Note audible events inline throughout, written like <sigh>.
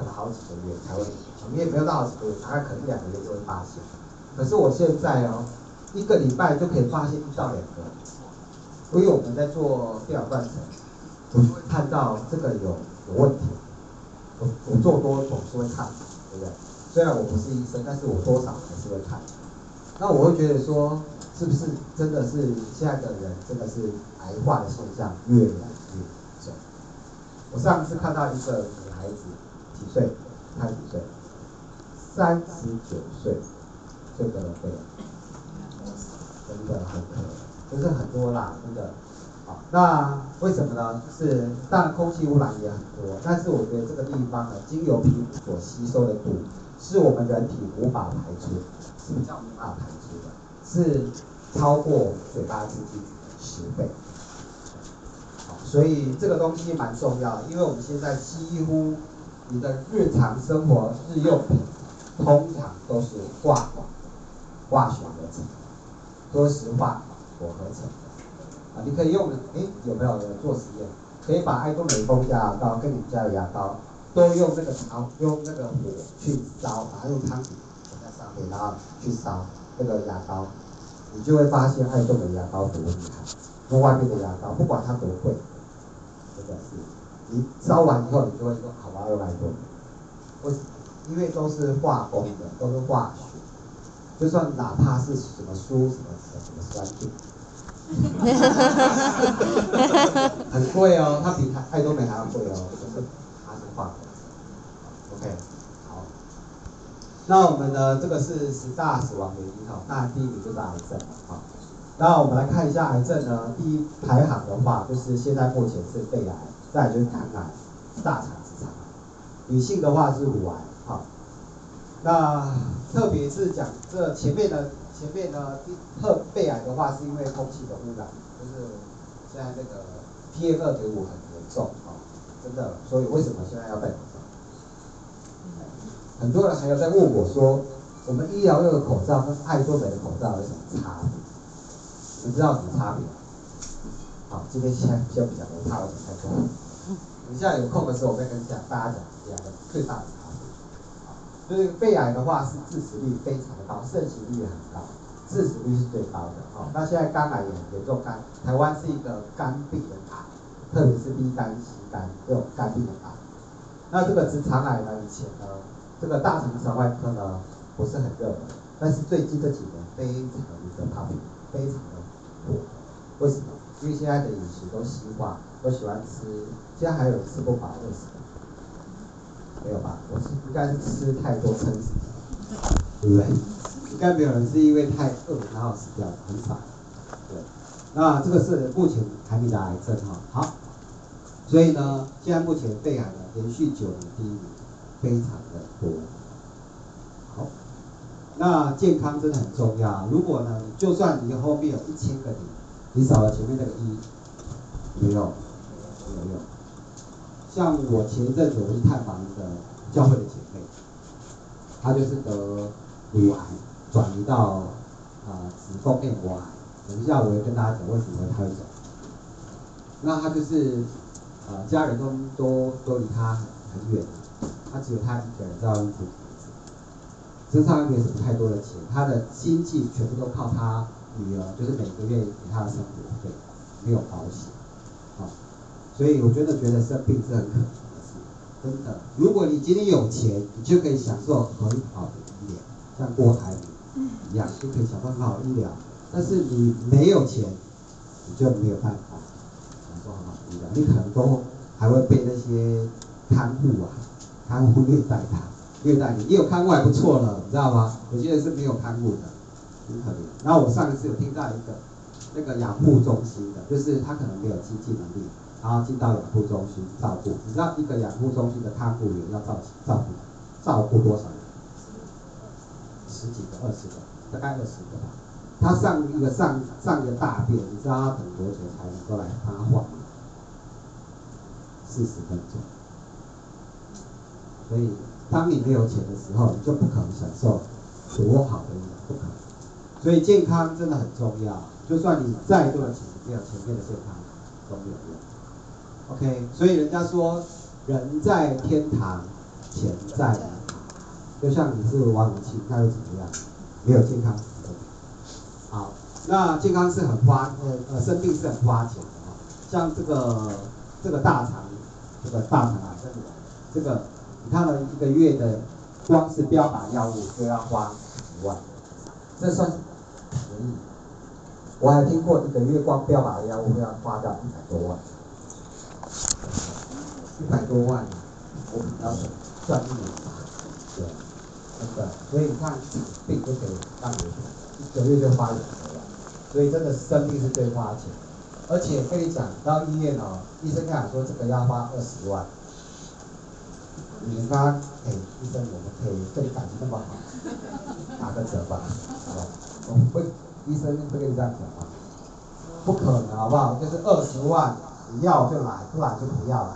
可能好几个月才会，你也没有到好几个月，大概可能两个月就会发现。可是我现在哦，一个礼拜就可以发现一到两个，因为我们在做电脑断层，我就会看到这个有有问题。我我做多总是会看，对不对？虽然我不是医生，但是我多少还是会看。那我会觉得说，是不是真的是现在的人真的是癌化的现象越来越重？我上次看到一个女孩子，几岁？她几岁？三十九岁，这个对，真的很可能，就是很多啦，真的。好，那为什么呢？就是当然空气污染也很多，但是我觉得这个地方呢，经由皮肤所吸收的毒，是我们人体无法排出，是比较无法排出的，是超过嘴巴之气十倍。好，所以这个东西蛮重要，因为我们现在几乎你的日常生活日用品，通常都是化化学合成，说实话，我合成啊，你可以用的，哎，有没有人做实验？可以把爱多美丰加牙膏跟你家的牙膏。都用那个烧，用那个火去烧，然后用汤底在上面，然后去烧那个牙膏，你就会发现爱多美牙膏多厉害，跟外面的牙膏不管它多贵，真的是，你烧完以后你就会说，好吧，二百多，为什么？因为都是化工的，都是化学，就算哪怕是什么书什么什么酸碱，很贵哦，它比爱多美还要贵哦，就是他是化工。OK，好，那我们的这个是十大死亡原因哈，那第一名就是癌症啊。那我们来看一下癌症呢，第一排行的话，就是现在目前是肺癌，再就是肝癌、大肠直肠，女性的话是乳癌哈。那特别是讲这前面的前面呢，特肺癌的话是因为空气的污染，就是现在这个 PM 二点五很严重啊。真的，所以为什么现在要戴口罩？很多人还有在问我说，我们医疗用的口罩跟爱多美的口罩有什么差别？你知道什么差别？好，今天先先不讲，我怕我讲太多。等一下有空的时候，我再跟讲大家讲两个最大的差别。就是肺癌的话是致死率非常的高，盛行率也很高，致死率是最高的。好，那现在肝癌也很严重，肝台湾是一个肝病的癌。特别是 B 肝、C 肝这种肝病的癌，那这个直肠癌呢？以前呢，这个大肠肠外科呢不是很热门，但是最近这几年非常的 popular，非常的火。为什么？因为现在的饮食都西化，我喜欢吃。现在还有吃不饱饿死的？没有吧？我是应该是吃太多撑死的，对不对？应该没有人是因为太饿然后死掉的，很少。对。那这个是目前排名的癌症哈，好，所以呢，现在目前肺癌呢连续九年第一名，非常的多。好，那健康真的很重要。如果呢，就算你后面有一千个零，你少了前面那个一，没有，没有。像我前一阵子我去探访一个教会的姐妹，她就是得乳癌转移到啊、子宫内膜癌。等一下，我会跟大家讲为什么她会走。那她就是，呃，家人都都都离她很很远，她只有她一个人在外面住房子，身上也没什么太多的钱，她的经济全部都靠她女儿，就是每个月给她的生活费，没有保险，所以我真的觉得生病是很可怕的事，真的。如果你今天有钱，你就可以享受很好的医疗，像郭台铭一样，就可以享受很好的医疗。但是你没有钱，你就没有办法享受很好的医疗，你可能都还会被那些看护啊、看护虐待他、虐待你。你有看护还不错了，你知道吗？有些人是没有看护的，很可怜。然后我上一次有听到一个那个养护中心的，就是他可能没有经济能力，然后进到养护中心照顾。你知道一个养护中心的看护员要照照顾照顾多少人？十几个、二十个，大概二十个吧。他上一个上上一个大便，你知道他等多久才能够来帮他换吗？四十分钟。所以，当你没有钱的时候，你就不可能享受多好的医疗，不可能。所以健康真的很重要，就算你再多的钱，没有前面的健康都没有用。OK，所以人家说人在天堂，钱在。就像你是王永庆，那又怎么样？没有健康。好，那健康是很花，呃呃，生病是很花钱的啊。像这个这个大肠，这个大肠癌，这个你看了一个月的，光是标靶药物就要花十万，这算便宜。我还听过一个月光标靶药物要花掉一百多万，一百多万，我比较赚一点。对。真的，所以你看，病都可以让你一个月就花两百万，所以真的生病是最花钱。而且跟你讲，到医院哦，医生跟你说这个要花二十万，你跟他，哎，医生，我们可以对你感情那么好，打个折吧，好吧？我们会，医生会跟你这样讲吗？不可能，好不好？就是二十万，你要就来，不来就不要来，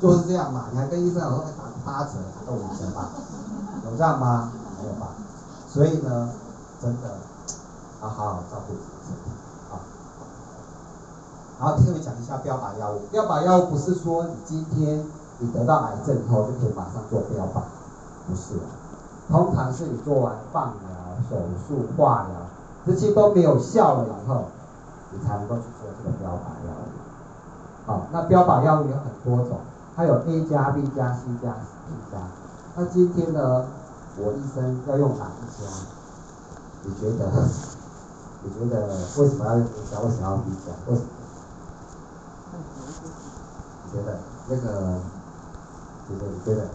就是这样嘛。你还跟医生说打八折，打个五折吧。有这样吗？没有吧。所以呢，真的要 <tsk> 好好照顾自己身体啊。然后特别讲一下标靶药物，标靶药物不是说你今天你得到癌症以后就可以马上做标靶，不是。通常是你做完放疗、手术、化疗这些都没有效了以后，你才能够去做这个标靶药物。好，那标靶药物有很多种，它有 A 加、B 加、C 加、D 加。那今天呢，我医生要用哪一家？你觉得？<laughs> 你觉得为什么要用 A 加？为什么要 B 加？为什么？你觉得那个？你觉得？你觉得？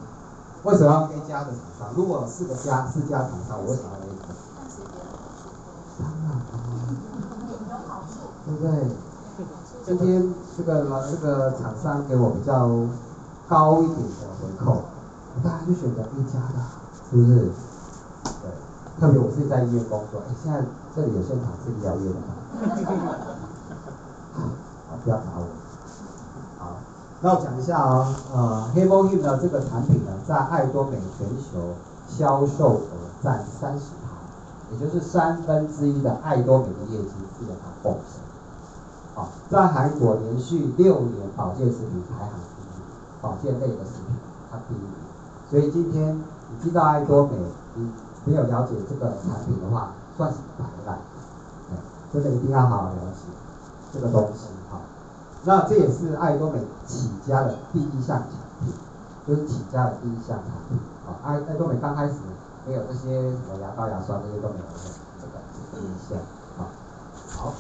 为什么要 A 加的厂商？如果四个加四家厂商，我为什么要 A 加？当 <laughs> 对不对？今天这个这个厂商给我比较高一点的回扣。大家就选择一家的，是不是？对，特别我是在医院工作，哎，现在这里有现场是医疗院的吗？好，不要打我。好，那我讲一下哦，呃，Hemohim 的这个产品呢，在爱多美全球销售额占三十趴，也就是三分之一的爱多美的业绩是由它贡献。好，在韩国连续六年保健食品排行，保健类的食品它第一。所以今天你进到爱多美，你没有了解这个产品的话，算是白来。真的一定要好好了解这个东西哈。那这也是爱多美起家的第一项产品，就是起家的第一项产品。啊，爱爱多美刚开始没有这些什么牙膏、牙刷这些都没有的，这个是第一项。好，好，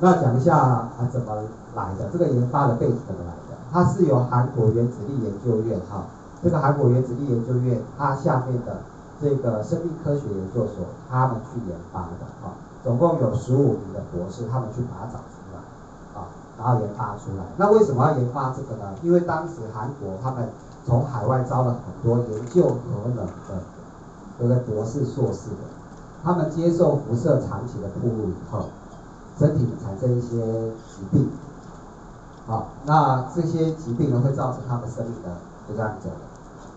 那讲一下啊怎么来的，这个研发的背景怎么来的？它是由韩国原子力研究院哈。这个韩国原子力研究院，它下面的这个生命科学研究所，他们去研发的哈，总共有十五名的博士，他们去把它找出来，啊，然后研发出来。那为什么要研发这个呢？因为当时韩国他们从海外招了很多研究核能的，这个博士、硕士的，他们接受辐射长期的暴露以后，身体产生一些疾病，好，那这些疾病呢会造成他们生命的。不这样子，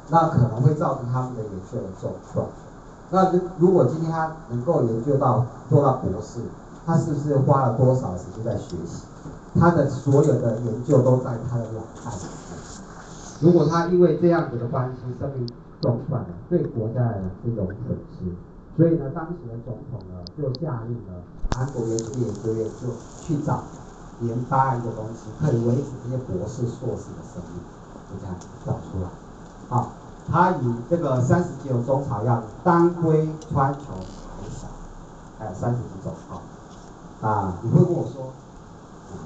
那可能会造成他们的研究的中断。那如果今天他能够研究到做到博士，他是不是花了多少时间在学习？他的所有的研究都在他的脑袋里。如果他因为这样子的关系生命中断了，对国家来讲是一种损失。所以呢，当时的总统呢就下令了，韩国原子力研究院就去找研发一个东西，可以维持这些博士、硕士的生命。就这样找出来，好，它以这个三十几种中草药，当归、川穹、海藻，还有三十几种，啊，啊，你会跟我说，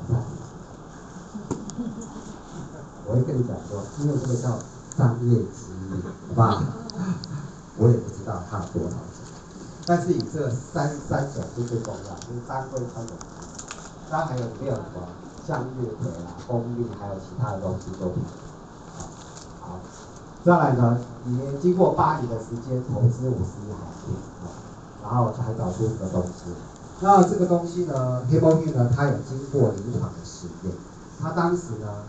三十几，我会跟你讲说，因为这个叫商业机密，好吧？我也不知道它有多少种，但是以这三三种是最重要，就是当归、川芎、海藻，当然还有没有什么像月葵啊、蜂蜜，还有其他的东西都可以。好，再来呢，也经过八年的时间，投资五十亿韩元，然后才找出这个东西。那这个东西呢，Hemohim 呢，它有经过临床的实验。它当时呢，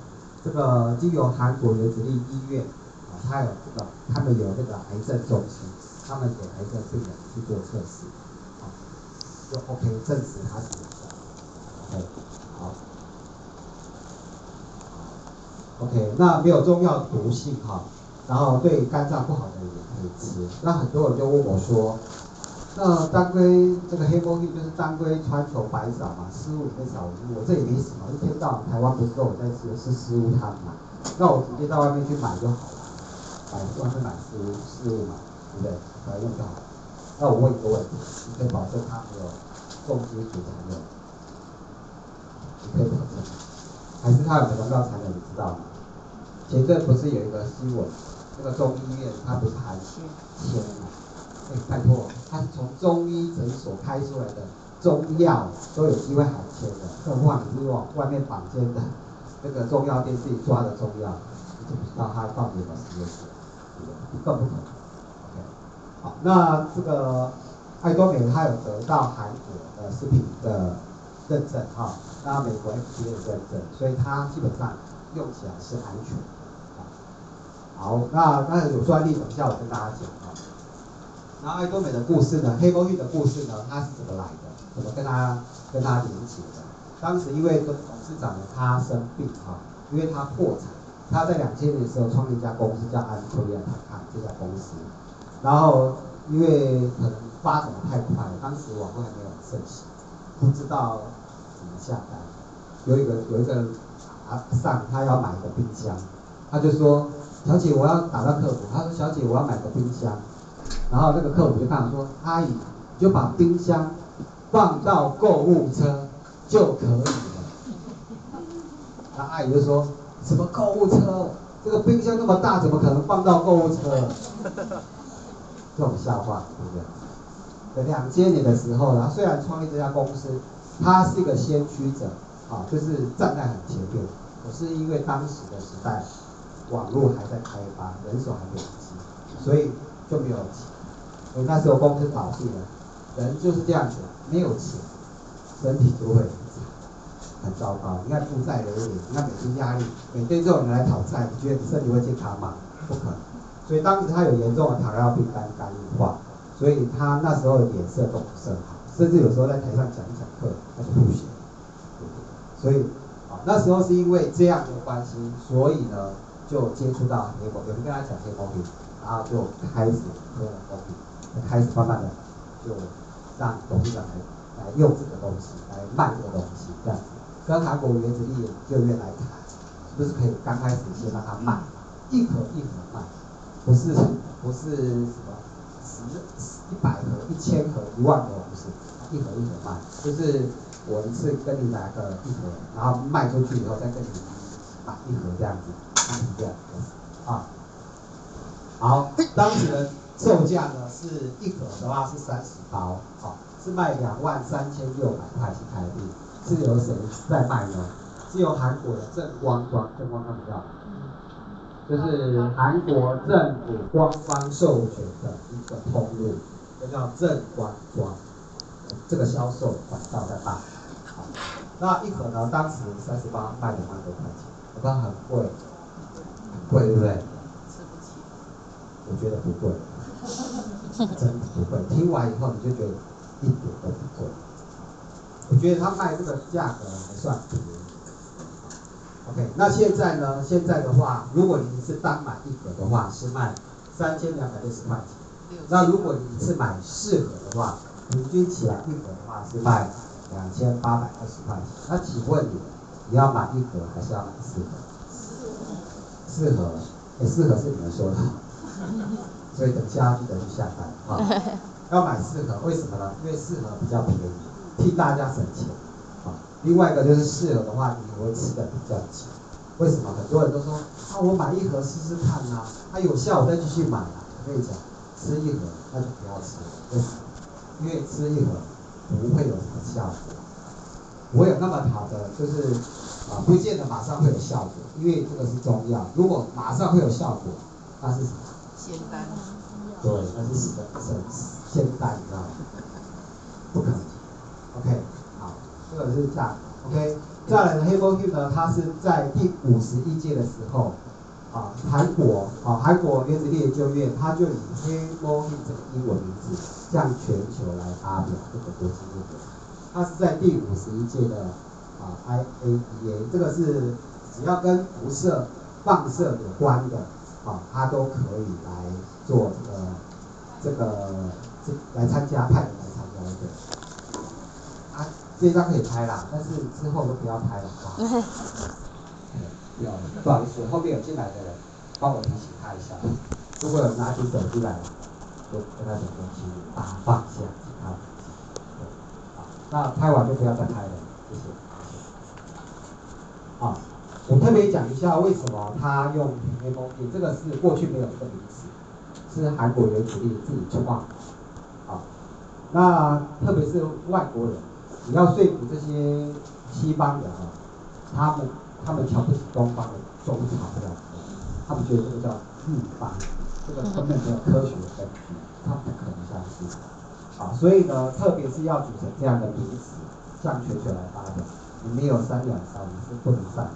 这个经由韩国原子力医院啊，它有这个，他们有这个癌症中心，他们给癌症病人去做测试，啊，就 OK 证实它是对。好。OK，那没有中药毒性哈，然后对肝脏不好的也可以吃。那很多人就问我说，那当归这个黑枸杞就是当归川芎白芍嘛，湿物里面少一物，我这也没什么，一天到晚台湾不是都有在吃吃湿物汤嘛，那我直接到外面去买就好了，买外面买湿物湿物嘛，对不对？来用就好。那我问一个问题，你可以保证它没有重金属残留？你可以保证？还是他有没有农药残留？你知道吗？前阵不是有一个新闻，那个中医院他不是含铅吗？哎，拜托，他是从中医诊所开出来的中药都有机会含铅的，更何况你是往外面坊间的那个中药店自己抓的中药，你就不知道他到底有没有实验室，更不可能。OK，好，那这个爱多美它有得到韩国的食品的认证哈，那美国 FDA 的认证，所以它基本上用起来是安全。好，那刚才有专利，等一下我跟大家讲哈。那爱多美的故事呢，黑魔芋的故事呢，它是怎么来的？怎么跟它跟它连结的？当时因为董事长呢他生病哈，因为他破产，他在两千年的时候创立一家公司叫安科亚泰康这家公司。然后，因为可能发展的太快了，当时网络还没有盛行，不知道怎么下单。有一个有一个阿上，他要买个冰箱，他就说：“小姐，我要打到客服。”他说：“小姐，我要买个冰箱。”然后那个客服就看说：“阿姨，你就把冰箱放到购物车就可以了。”那阿姨就说：“什么购物车？这个冰箱那么大，怎么可能放到购物车？”这种笑话，对不对？两千年的时候，然后虽然创立这家公司，他是一个先驱者，啊，就是站在很前面。可是因为当时的时代，网络还在开发，人手还没有齐，所以就没有钱。所以那时候公司倒闭了，人就是这样子，没有钱，身体就会很糟糕。你看负债累累，你看每天压力，每天这种人来讨债，你觉得你身体会健康吗？不可能。所以当时他有严重的糖尿病、肝肝硬化，所以他那时候脸色都不是很好，甚至有时候在台上讲一讲课，他就不行。所以啊，那时候是因为这样的关系，所以呢就接触到黑魔，有人跟他讲黑魔病，然后就开始喝了魔病，开始慢慢的就让董事长来来用这个东西来卖这个东西，这样子跟韩国原子力研究院来谈，是不是可以刚开始先让他卖，一盒一盒卖。不是不是什么十一百盒、一千盒、一万盒，不是一盒一盒卖，就是我一次跟你拿个一盒，然后卖出去以后再跟你买一盒这样子，这样子啊。好，当时的售价呢是一盒的话是三十包，好，是卖两万三千六百块钱台币，是由谁在卖呢？是由韩国的正光光，正光看不到。就是韩国政府官方授权的一个通路，就叫正光光，这个销售管道在卖。好，那一盒呢，当时三十八卖两万多块钱，我觉得很贵，很贵，对不对？吃不起。我觉得不贵，真的不贵。听完以后你就觉得一点都不贵。我觉得他卖这个价格还算便宜。OK，那现在呢？现在的话，如果你是单买一盒的话，是卖三千两百六十块钱。那如果你是买四盒的话，平均起来一盒的话是卖两千八百二十块钱。那请问你，你要买一盒还是要买四盒？四盒，哎，四盒是你们说的，所以等下记得去下单啊。要买四盒，为什么呢？因为四盒比较便宜，替大家省钱啊。另外一个就是四盒的话，你会吃的比较紧。为什么？很多人都说啊，我买一盒试试看呐、它有效我再继续买啊。我跟你讲，吃一盒那就不要吃了，为什么？因为吃一盒不会有什么效果，不会有那么好的，就是啊，不见得马上会有效果。因为这个是中药，如果马上会有效果，那是什么？仙丹。对，那是什么？仙仙丹，你知道吗？不可能。OK 好。这个是这样，OK。再来的黑魔芋呢，它是在第五十一届的时候，啊，韩国啊，韩国原子力研究院，它就以黑魔芋这个英文名字向全球来发表这个国际论文。它是在第五十一届的啊 IAEA，这个是只要跟辐射放射有关的啊，他都可以来做这个这个这来参加，派来参加对。啊，这张可以拍啦，但是之后都不要拍了，好 <laughs> 不好？不，好意思，后面有进来的人，帮我提醒他一下。如果有拿起手机来，就跟他讲说，请把它放下，好，好，那拍完就不要再拍了，谢谢。啊，我特别讲一下为什么他用 MOE，这个是过去没有这个名词，是韩国原子力自己创的。啊，那特别是外国人，你要说服这些西方人啊，他们。他们瞧不起东方的中草药，他们觉得这个叫秘方，这个根本没有科学根据，他不可能相信。啊，所以呢，特别是要组成这样的名词，向全球来发表，你没有三两三，你是不能上的。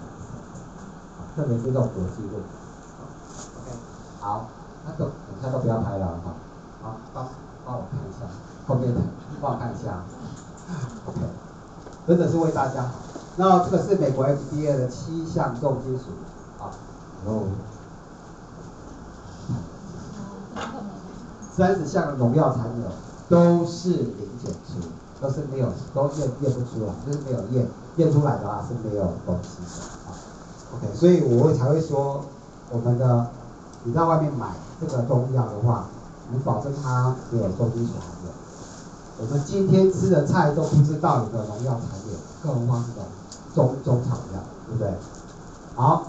啊，特别是这种国际论。OK，好，那都等下都不要拍了哈。好，帮帮我看一下后面的，帮我看一下。OK，真的是为大家好。那这个是美国 FDA 的七项重金属，啊，然后三十项的农药残留都是零检出，都是没有，都验验不出来，就是没有验，验出来的话是没有东西的，啊，OK，所以我才会说，我们的你在外面买这个中药的话，你保证它没有重金属含量。我们今天吃的菜都不知道有没有农药残留，更何况是这种。中中草药，对不对？好，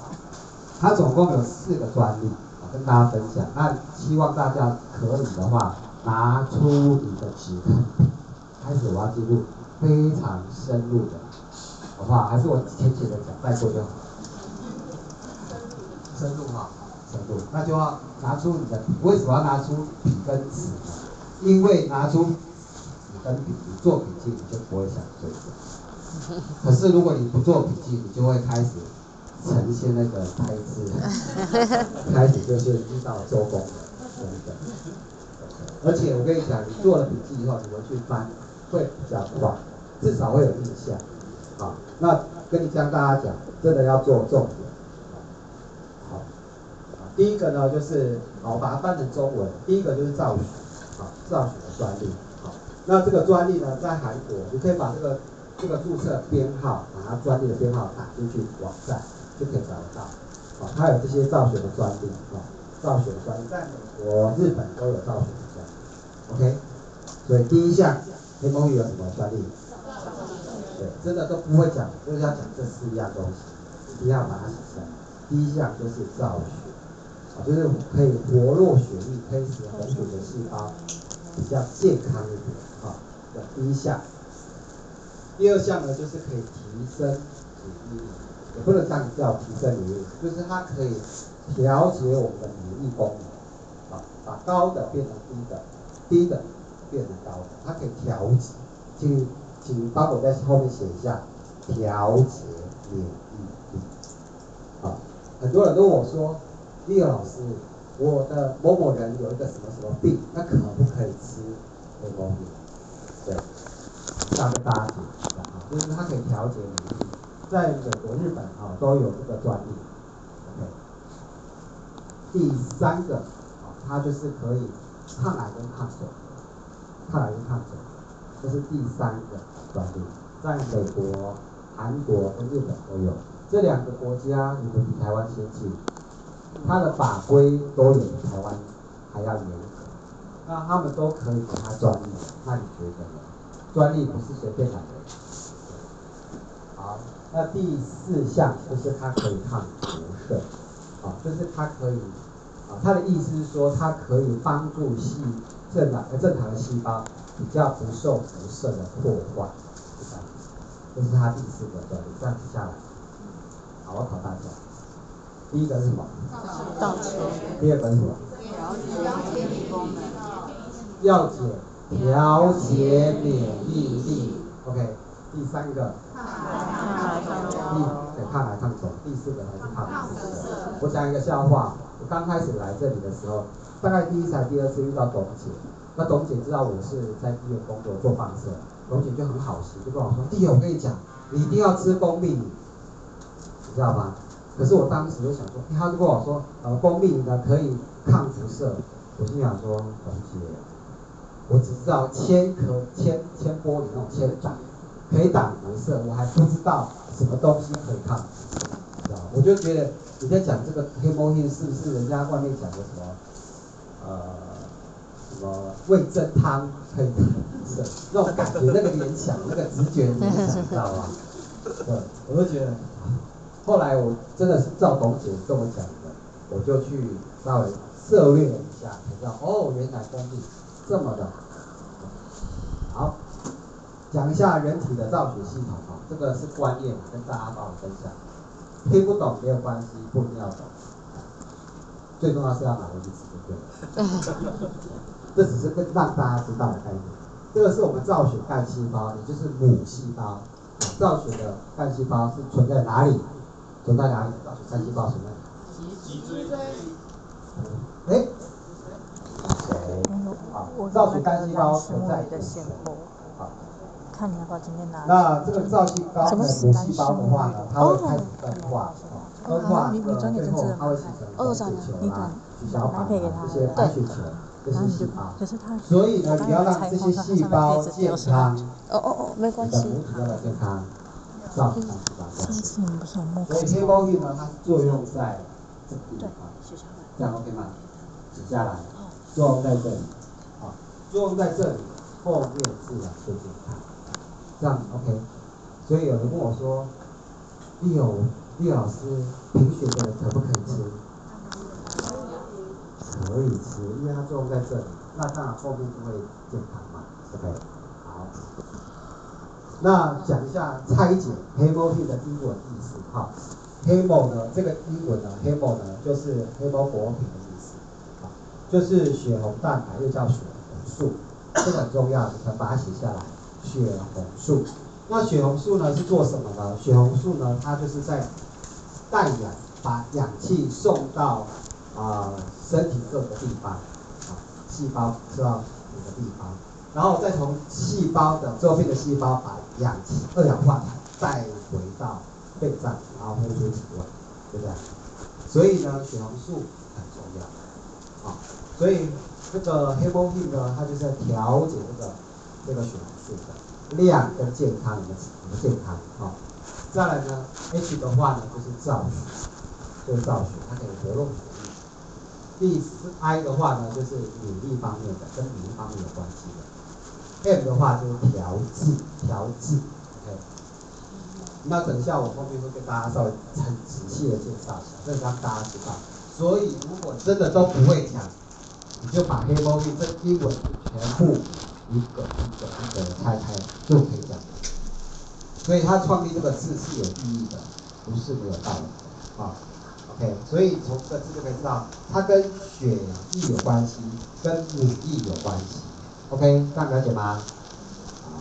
它总共有四个专利，我跟大家分享。那希望大家可以的话，拿出你的纸跟笔，开始我要进入非常深入的，好不好？还是我浅浅的讲，再说就好。深入哈，深入，那就要拿出你的笔。为什么要拿出笔跟纸呢？因为拿出纸跟笔，你做笔记你就不会想睡觉。<laughs> 可是如果你不做笔记，你就会开始呈现那个台词，<laughs> 开始就是遇到周公的等等。而且我跟你讲，你做了笔记以后，你回去翻会比较快，至少会有印象。好，那跟你讲大家讲，真的要做重点。好，第一个呢就是，好，我把它翻成中文。第一个就是赵许，好，赵许的专利。好，那这个专利呢，在韩国，你可以把这个。这个注册编号，把它专利的编号打进去，网站就可以找得到。啊，它有这些造血的专利，啊，造血的专利在美国、日本都有造血的专利。OK，所以第一项，M O E 有什么专利？对，真的都不会讲，就是要讲这四样东西，一定要把它写出来。第一项就是造血，就是可以活络血液，可以使红血的细胞比较健康一点，啊，的第一项。第二项呢，就是可以提升免疫力，也不能这样叫提升免疫力，就是它可以调节我们的免疫功能，啊，把高的变成低的，低的变成高的，它可以调节。请请帮我在后面写一下，调节免疫力。啊，很多人都问我说，立老师，我的某某人有一个什么什么病，那可不可以吃某某病？对。这样跟大家解释一下啊，就是它可以调节免疫力，在美国、日本啊都有这个专利。OK，第三个，它就是可以抗癌跟抗肿，抗癌跟抗肿，这是第三个专利，在美国、韩国跟日本都有。这两个国家你们比台湾先进，它的法规都有比台湾还要严格，那他们都可以给它专利，那你觉得？专利不是随便来的。好，那第四项就是它可以抗辐射，啊，就是它可以，啊，它的意思是说它可以帮助细正常呃正常的细胞比较不受辐射的破坏，是这样，这是它第四个专利。这样子下来，好，我考大家，第一个是什么？造血。第二个是什么？调节功能。药检。调节免疫力，OK，第三个，抗癌抗肿，对，抗癌抗肿，第四个还是抗辐射。我讲一个笑话，我刚开始来这里的时候，大概第一次还是、第二次遇到董姐，那董姐知道我是在医院工作做放射，董姐就很好心，就跟我说，弟，我跟你讲，你一定要吃蜂蜜，你知道吗？可是我当时就想说，他就跟我说，呃，蜂蜜呢可以抗辐射。我心想说，董姐，我只知道铅壳、铅铅玻璃那种铅板可以挡辐射，我还不知道什么东西可以抗，知道？我就觉得你在讲这个黑猫黑是不是人家外面讲的什么，呃，什么味噌汤可以抗辐射，那种感觉、那个联想、那个直觉联想，知道吗？对，我就觉得。后来我真的是赵董姐跟我讲的，我就去稍微涉猎了一下，才知道哦，原来蜂蜜这么的好。讲一下人体的造血系统啊，这个是观念，跟大家帮我分享。听不懂没有关系，不一定要懂。最重要是要拿回去吃就对了。<laughs> 这只是跟让大家知道的概念。这个是我们造血干细胞，也就是母细胞。造血的干细胞是存在哪里？存在哪里？造血干细胞存在哪里？脊椎。哎，谁？好，造血干细胞存在骨髓。好，看你要不要今天拿。那这个造细胞的母细胞的话呢，它会开始分化，分化的最后它会形成红血球啊、血小板啊这些白血球这些细胞。所以呢，你要让这些细胞健康。哦哦哦，没关系。母体要健康。造血干细胞。所以 hemoglobin 呢，它作用在这个地方，这样 OK 吗？写下来，作用在这里，好，作用在这里，后面自然就健康，这样 OK。所以有人问我说，立友立友老师，贫血的？人可不可以吃？可以吃，因为它作用在这里，那当然后面就会健康嘛，OK。好那讲一下拆解 hemoglobin 的？英文意思哈，hemo 呢这个英文呢 hemo 呢就是 hemoglobin 的？意思，啊，就是血红蛋白又叫血红素，这个很重要，你可以把它写下来，血红素。那血红素呢是做什么呢？血红素呢它就是在带氧，把氧气送到啊、身体各个地方，啊细胞知道哪个地方。然后再从细胞的周边的细胞把氧气、二氧化碳带回到肺脏，然后呼出体外，对不对？所以呢，血红素很重要，啊，所以这个 hemoglobin 呢，它就是在调节这个这个血红素的量跟健康，你们你们健康，啊，再来呢，H 的话呢就是造血，就是造血，它可以活络血液。第四 I 的话呢就是免疫方面的，跟免疫方面有关系的。M 的话就是调制，调制，OK。那等一下我后面会跟大家稍微很仔细的介绍一下，这让大家知道。所以如果真的都不会讲，你就把黑猫病这英文全部一个一个一个的拆开就可以讲。所以他创立这个字是有意义的，不是没有道理的啊。OK，所以从这个字就可以知道，它跟血液有关系，跟免疫有关系。OK，这样了解吗？好，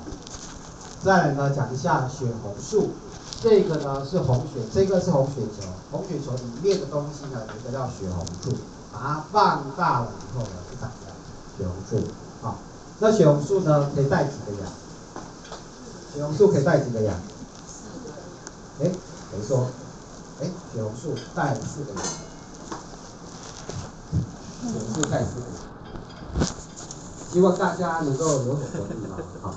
再来呢，讲一下血红素，这个呢是红血，这个是红血球，红血球里面的东西呢，有一个叫血红素，把它放大了以后呢，就长出来血红素。好，那血红素呢可以带几个氧？血红素可以带几个氧？哎，谁说？哎，血红素带四个氧。血红素带四个氧。希望大家能够有所回应啊，好，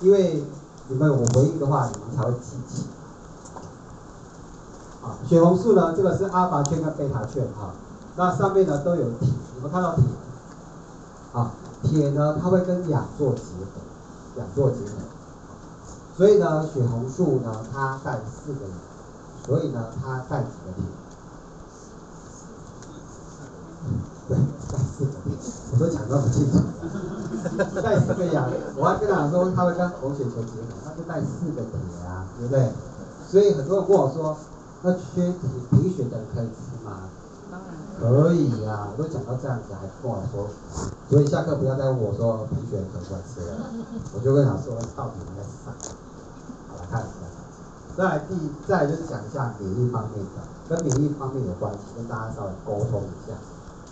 因为你们有回应的话，你们才会记起。啊，血红素呢，这个是阿法圈跟贝塔圈哈，那上面呢都有铁，你们看到铁，啊，铁呢它会跟氧做结合，氧做结合，所以呢血红素呢它带四个氧，所以呢它带几个铁？对，带四个铁。我都讲得很清楚，带四个氧，我还跟他说他会跟红血球结合，他就带四个铁啊，对不对？所以很多人跟我说，那缺铁贫血的人可以吃吗？可以啊，我都讲到这样子还跟我说，所以下课不要再问我说贫血可不可以吃了，我就跟他说到底应该是啥？好，来看一下，再来第再来就是讲一下免疫方面的，跟免疫方面有关系，跟大家稍微沟通一下，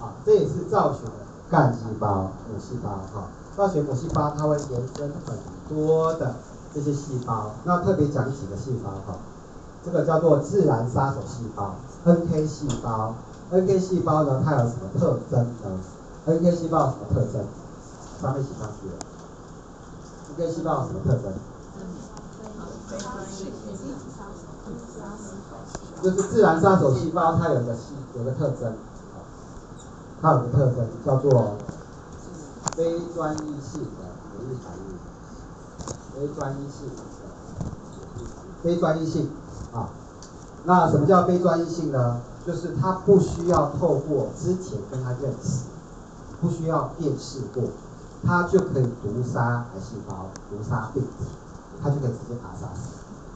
啊，这也是造血的。干细胞、母细胞，哈，造血母细胞它会延伸很多的这些细胞，那特别讲几个细胞，哈，这个叫做自然杀手细胞 （NK 细胞）。NK 细胞呢，它有什么特征呢？NK 细胞有什么特征？上面写上去。NK 细胞有什么特征？就是自然杀手细胞，它有个细有个特征，它有个特征叫做非专一性的免疫反应。非专一性的，非专一性啊。那什么叫非专一性呢？就是它不需要透过之前跟他认识，不需要辨识过，它就可以毒杀癌细胞、毒杀病毒，它就可以直接把它杀死，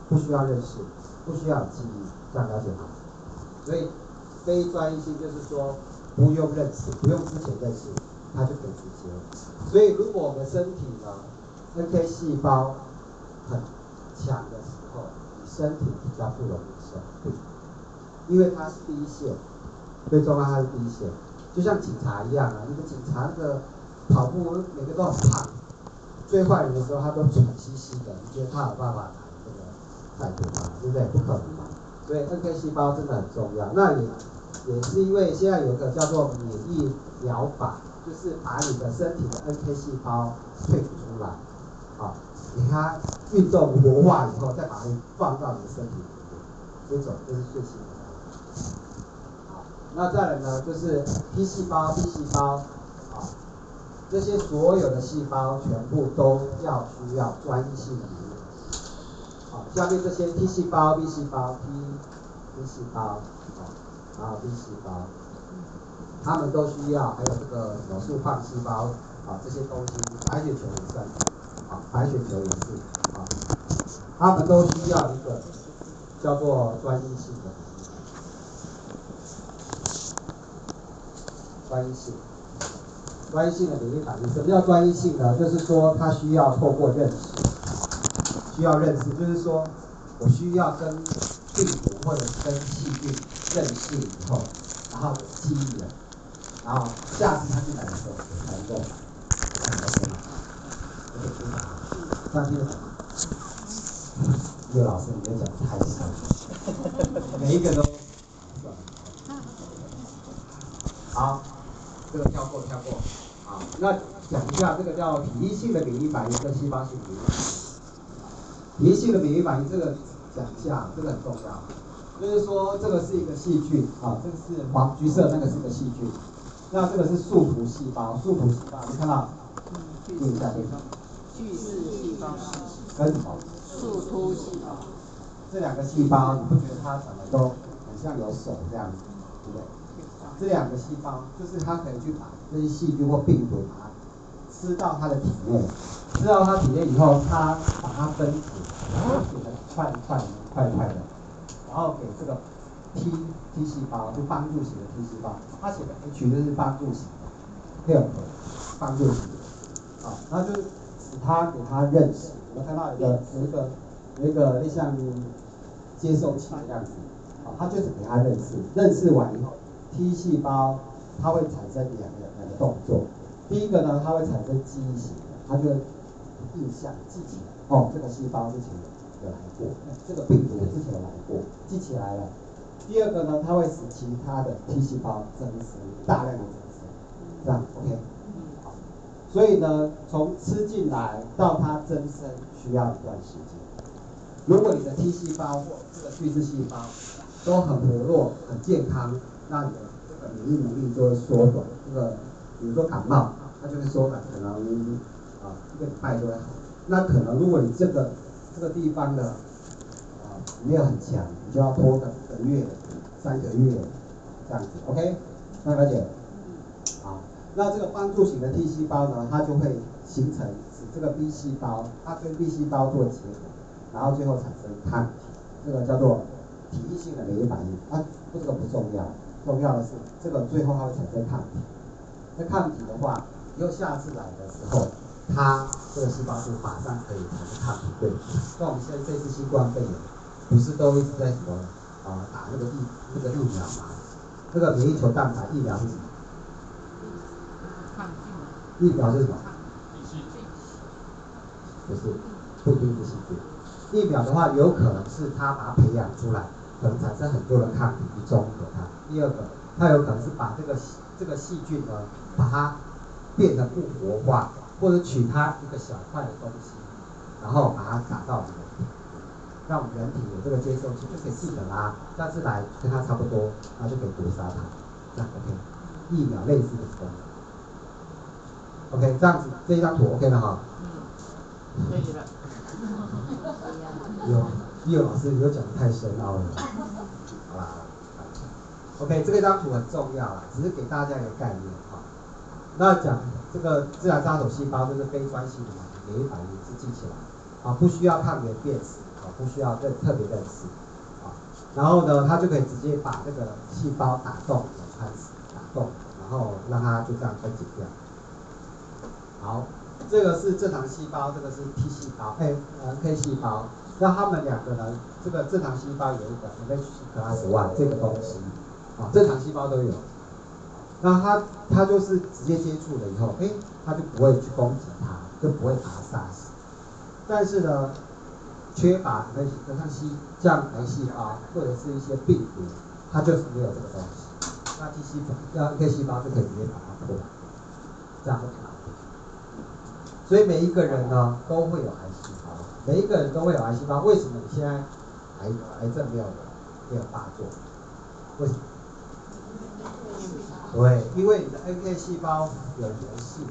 不需要认识，不需要记忆，这样了解吗？所以非专一性就是说不用认识，不用之前认识，它就可以直接。所以如果我们身体呢，NK 细胞很强的时候，你身体比较不容易生病，因为它是第一线，最重要它是第一线，就像警察一样啊，那个警察那个跑步每个都很胖，追坏人的时候他都喘吁吁的，你觉得他有办法这个逮捕吗？对不对？不可能嘛。所以 NK 细胞真的很重要。那也也是因为现在有一个叫做免疫疗法，就是把你的身体的 NK 细胞萃取出来，好，给它运动活化以后，再把它放到你的身体里面，这种就是最新的。好，那再来呢，就是 T 细胞、B 细胞，啊，这些所有的细胞全部都要需要专一性的免疫。好，下面这些 T 细胞、B 细胞、T T 细胞，啊，然后 B 细胞，他们都需要，还有这个什么素胖细胞，啊，这些东西，白血球也是，啊，白血球也是，啊，他们都需要一个叫做专一性的专一性，专一性的免疫反应。什么叫专一性呢？就是说它需要透过认识，需要认识，就是说我需要跟。病毒或者跟细菌认识以后，然后记忆了，然后下次他进来的时候才能够才能够上听得懂吗？叶老师，你这讲的太深了，每一个都好，这个跳过跳过，好，那讲一下这个叫体液性的免疫反应跟细胞性免疫反应，体液性的免疫反应这个。讲一下，这个很重要，就是说这个是一个细菌啊，这个是黄橘色那个是个细菌，那这个是树突细胞，树突细胞，你看到？嗯，注意一下这个。巨噬细胞。跟什么？树突细胞。这两个细胞，你不觉得它长得都很像有手这样子，对不对？这两个细胞就是它可以去把这些细菌或病毒把它吃到它的体内，吃到它体内以后，它把它分子，然后块块块块的，然后给这个 T T 细胞，就帮助型的 T 细胞，它写的 H 就是帮助型的，help 帮助型的，啊，那就是使它给它认识，我们看到一个有一个有一个像接收器的样子，啊，它就是给它认识，认识完以后，T 细胞它会产生两个两个动作，第一个呢，它会产生记忆型的，它就印象记起来，哦，这个细胞之前。有来过，这个病毒之前有来过，记起来了。第二个呢，它会使其他的 T 细胞增生，大量的增生，这样 OK。所以呢，从吃进来到它增生需要一段时间。如果你的 T 细胞或这个巨噬细胞都很活络、很健康，那你的这个免疫能力就会缩短。这个比如说感冒，它就会缩短，可能啊一个礼拜就会好。那可能如果你这个这个地方的啊没有很强，你就要拖个一个月、三个月这样子，OK？那了解？好，那这个帮助型的 T 细胞呢，它就会形成使这个 B 细胞，它跟 B 细胞做结合，然后最后产生抗体，这个叫做体液性的免疫反应。它这个不重要，重要的是这个最后它会产生抗体。那抗体的话，以后下次来的时候。它这个细胞就马上可以产生抗体，对。那我们现在这次新冠肺炎，不是都一直在什么啊打那个疫那个疫苗嘛？那个免疫球蛋白疫苗是什么？疫苗是什么？不是，不一定是细菌。疫苗的话，有可能是它把它培养出来，可能产生很多的抗体一种给它。第二个，它有可能是把这个这个细菌呢，把它变成不活化，或者取它一个小块的东西，然后把它打到我们人体，让我们人体有这个接受器，就可以记得啦。下次来跟它差不多，那就可以毒杀它。这样 OK，疫苗类似的功能。OK，这样子这一张图 OK 了哈。嗯，可以了。有，叶老师，你又讲得太深奥了。好啦，OK，这个张图很重要啦，只是给大家一个概念哈。那讲这个自然杀手细胞就是非专性的嘛，免疫反应是记起来，啊，不需要抗原辨识，啊，不需要认特别认识，啊，然后呢，它就可以直接把这个细胞打洞，穿死，打洞，然后让它就这样分解掉。好。这个是正常细胞，这个是 T 细胞，哎，呃，K 细胞。那他们两个呢？这个正常细胞有一个 MHC class one 这个东西，啊，正常细胞都有。那它它就是直接接触了以后，哎，它就不会去攻击它，就不会把它杀死。但是呢，缺乏 MHC，像细像癌细胞或者是一些病毒，它就是没有这个东西。那 T 细胞、像 K 细胞就可以直接把它破坏，这样就可以。所以每一个人呢都会有癌细胞，每一个人都会有癌细胞。为什么你现在癌癌症没有没有发作？为什么？对，因为你的 NK 细胞有活性。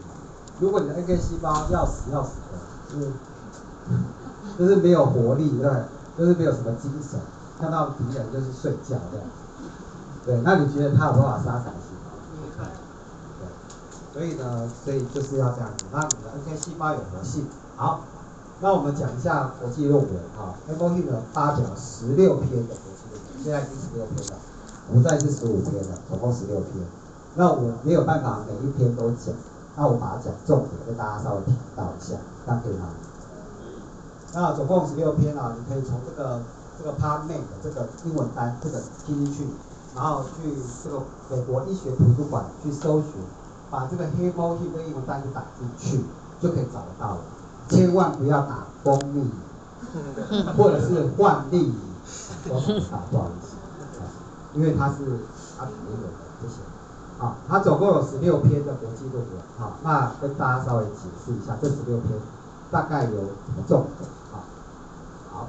如果你的 NK 细胞要死要死的，就是就是没有活力，对，就是没有什么精神，看到敌人就是睡觉这样。对，那你觉得他有办法杀死？所以呢，所以就是要这样子，让你的 NK 细胞有活性。好，那我们讲一下国际论文哈，Emohim 呢发表十六篇的国际论文，现在已经十六篇了，不再是十五篇了，总共十六篇。那我没有办法每一篇都讲，那我把它讲重点，跟大家稍微提到一下，这样可以吗？那总共十六篇啊，你可以从这个这个 PubMed 这个英文单这个听进去，然后去这个美国医学图书馆去搜寻。把这个 Hemohim 的英文单词打进去，就可以找得到了。千万不要打蜂蜜，或者是换利，不好意思，因为它是它里面有的这些。好，它总共有十六篇的国际论文。好，那跟大家稍微解释一下，这十六篇大概有什么重点？好，好，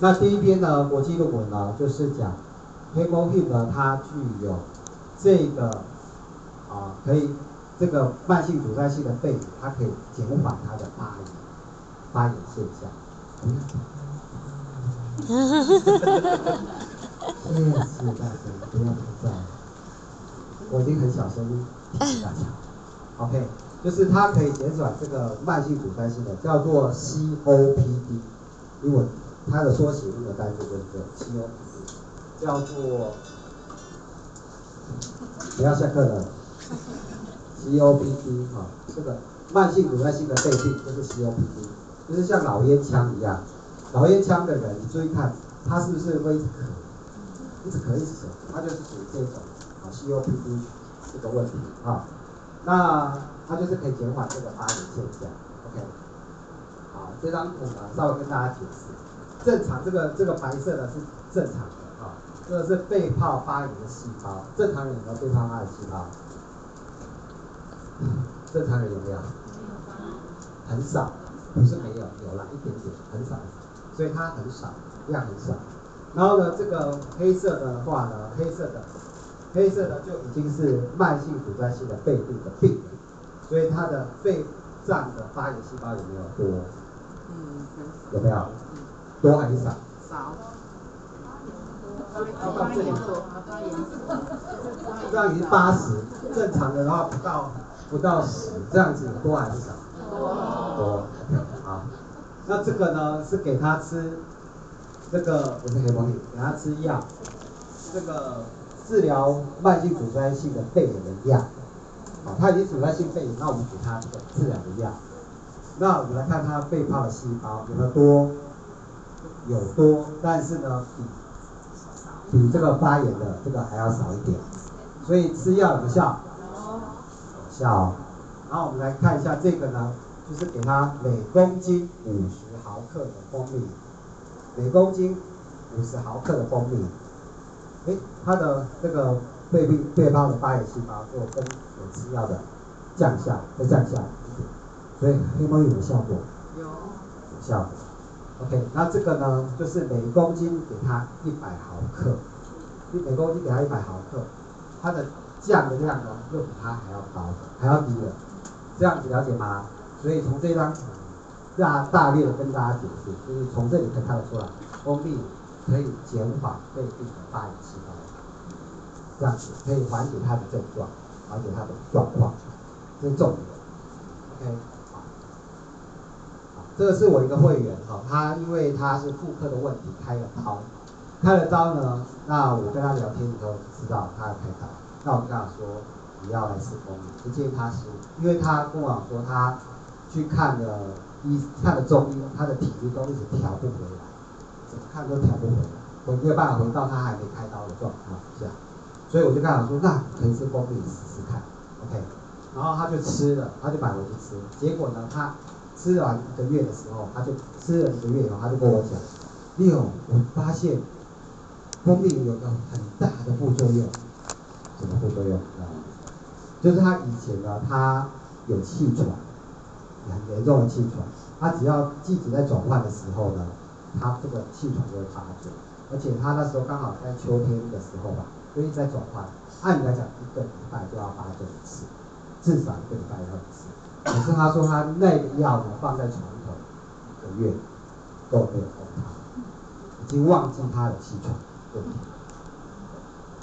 那第一篇呢，国际论文呢，就是讲 Hemohim 呢，它具有这个啊，可以。这个慢性阻塞性的肺炎，它可以减缓它的发炎、发炎现象。<laughs> 谢谢大家，不要不在，我已经很小声提醒大家。OK，就是它可以减缓这个慢性阻塞性的，叫做 COPD，因为它的缩写英文单词就是这个 COPD，叫做不要下课了。COPD 哈，这个慢性阻塞性的肺病就是 COPD，就是像老烟枪一样，老烟枪的人，你注意看，他是不是会咳，一直咳一直咳，他就是属于这种啊 COPD 这个问题啊，那它就是可以减缓这个发炎现象，OK，好，这张图呢稍微跟大家解释，正常这个这个白色的是正常的啊，这个是肺泡发炎的细胞，正常人有没有肺泡发炎细胞？正常人有没有？很少，不是没有，有了一点点，很少，所以它很少，量很少。然后呢，这个黑色的话呢，黑色的，黑色的就已经是慢性阻塞性的肺部的病人，所以他的肺脏的发炎细胞有没有多？嗯，有没有？多还是少？少。到到这里，这样已经八十，正常的话不到。不到十，这样子多还是少？多。好，那这个呢是给他吃这个不是黑猫给他吃药，这个治疗慢性阻塞性的肺炎的药。好，他已经阻塞性肺炎，那我们给他这个治疗的药。那我们来看他肺泡的细胞有没有多？有多，但是呢比比这个发炎的这个还要少一点，所以吃药有效有效？效，然后我们来看一下这个呢，就是给他每公斤五十毫克的蜂蜜，每公斤五十毫克的蜂蜜，哎，它的这个肺病肺泡的发炎细胞就跟有吃药的降下，再降下。一点，所以黑蜂蜜有效果，有，有效果。OK，那这个呢，就是每公斤给它一百毫克，一每公斤给它一百毫克，它的降的量呢，又比它还要高，还要低的，这样子了解吗？所以从这张图大大略的跟大家解释，就是从这里可以看得出来，蜂蜜可以减缓肺病的发炎细胞，这样子可以缓解它的症状，缓解它的状况，这是重点。OK 好。这个是我一个会员哈，他因为他是妇科的问题开了刀，开了刀呢，那我跟他聊天以后知道他要开刀，那我跟他说你要来吃蜂蜜，不建议他吃，因为他跟我说他去看了医看了中医，他的体力都一直调不回来，怎么看都调不回来，我没有办法回到他还没开刀的状况下，所以我就跟他说那可以吃蜂蜜试试看，OK，然后他就吃了，他就买回去吃，结果呢他。吃完一个月的时候，他就吃了一个月以后，他就跟我讲，利用我发现蜂蜜有个很大的副作用，什么副作用？啊，就是他以前呢，他有气喘，很严重的气喘，他只要季节在转换的时候呢，他这个气喘就会发作，而且他那时候刚好在秋天的时候吧，所以在转换，按理来讲一个礼拜就要发作一次，至少一个礼拜要一次。可是他说他那个药呢，放在床头一个月都没有动它，已经忘记他的气喘问题，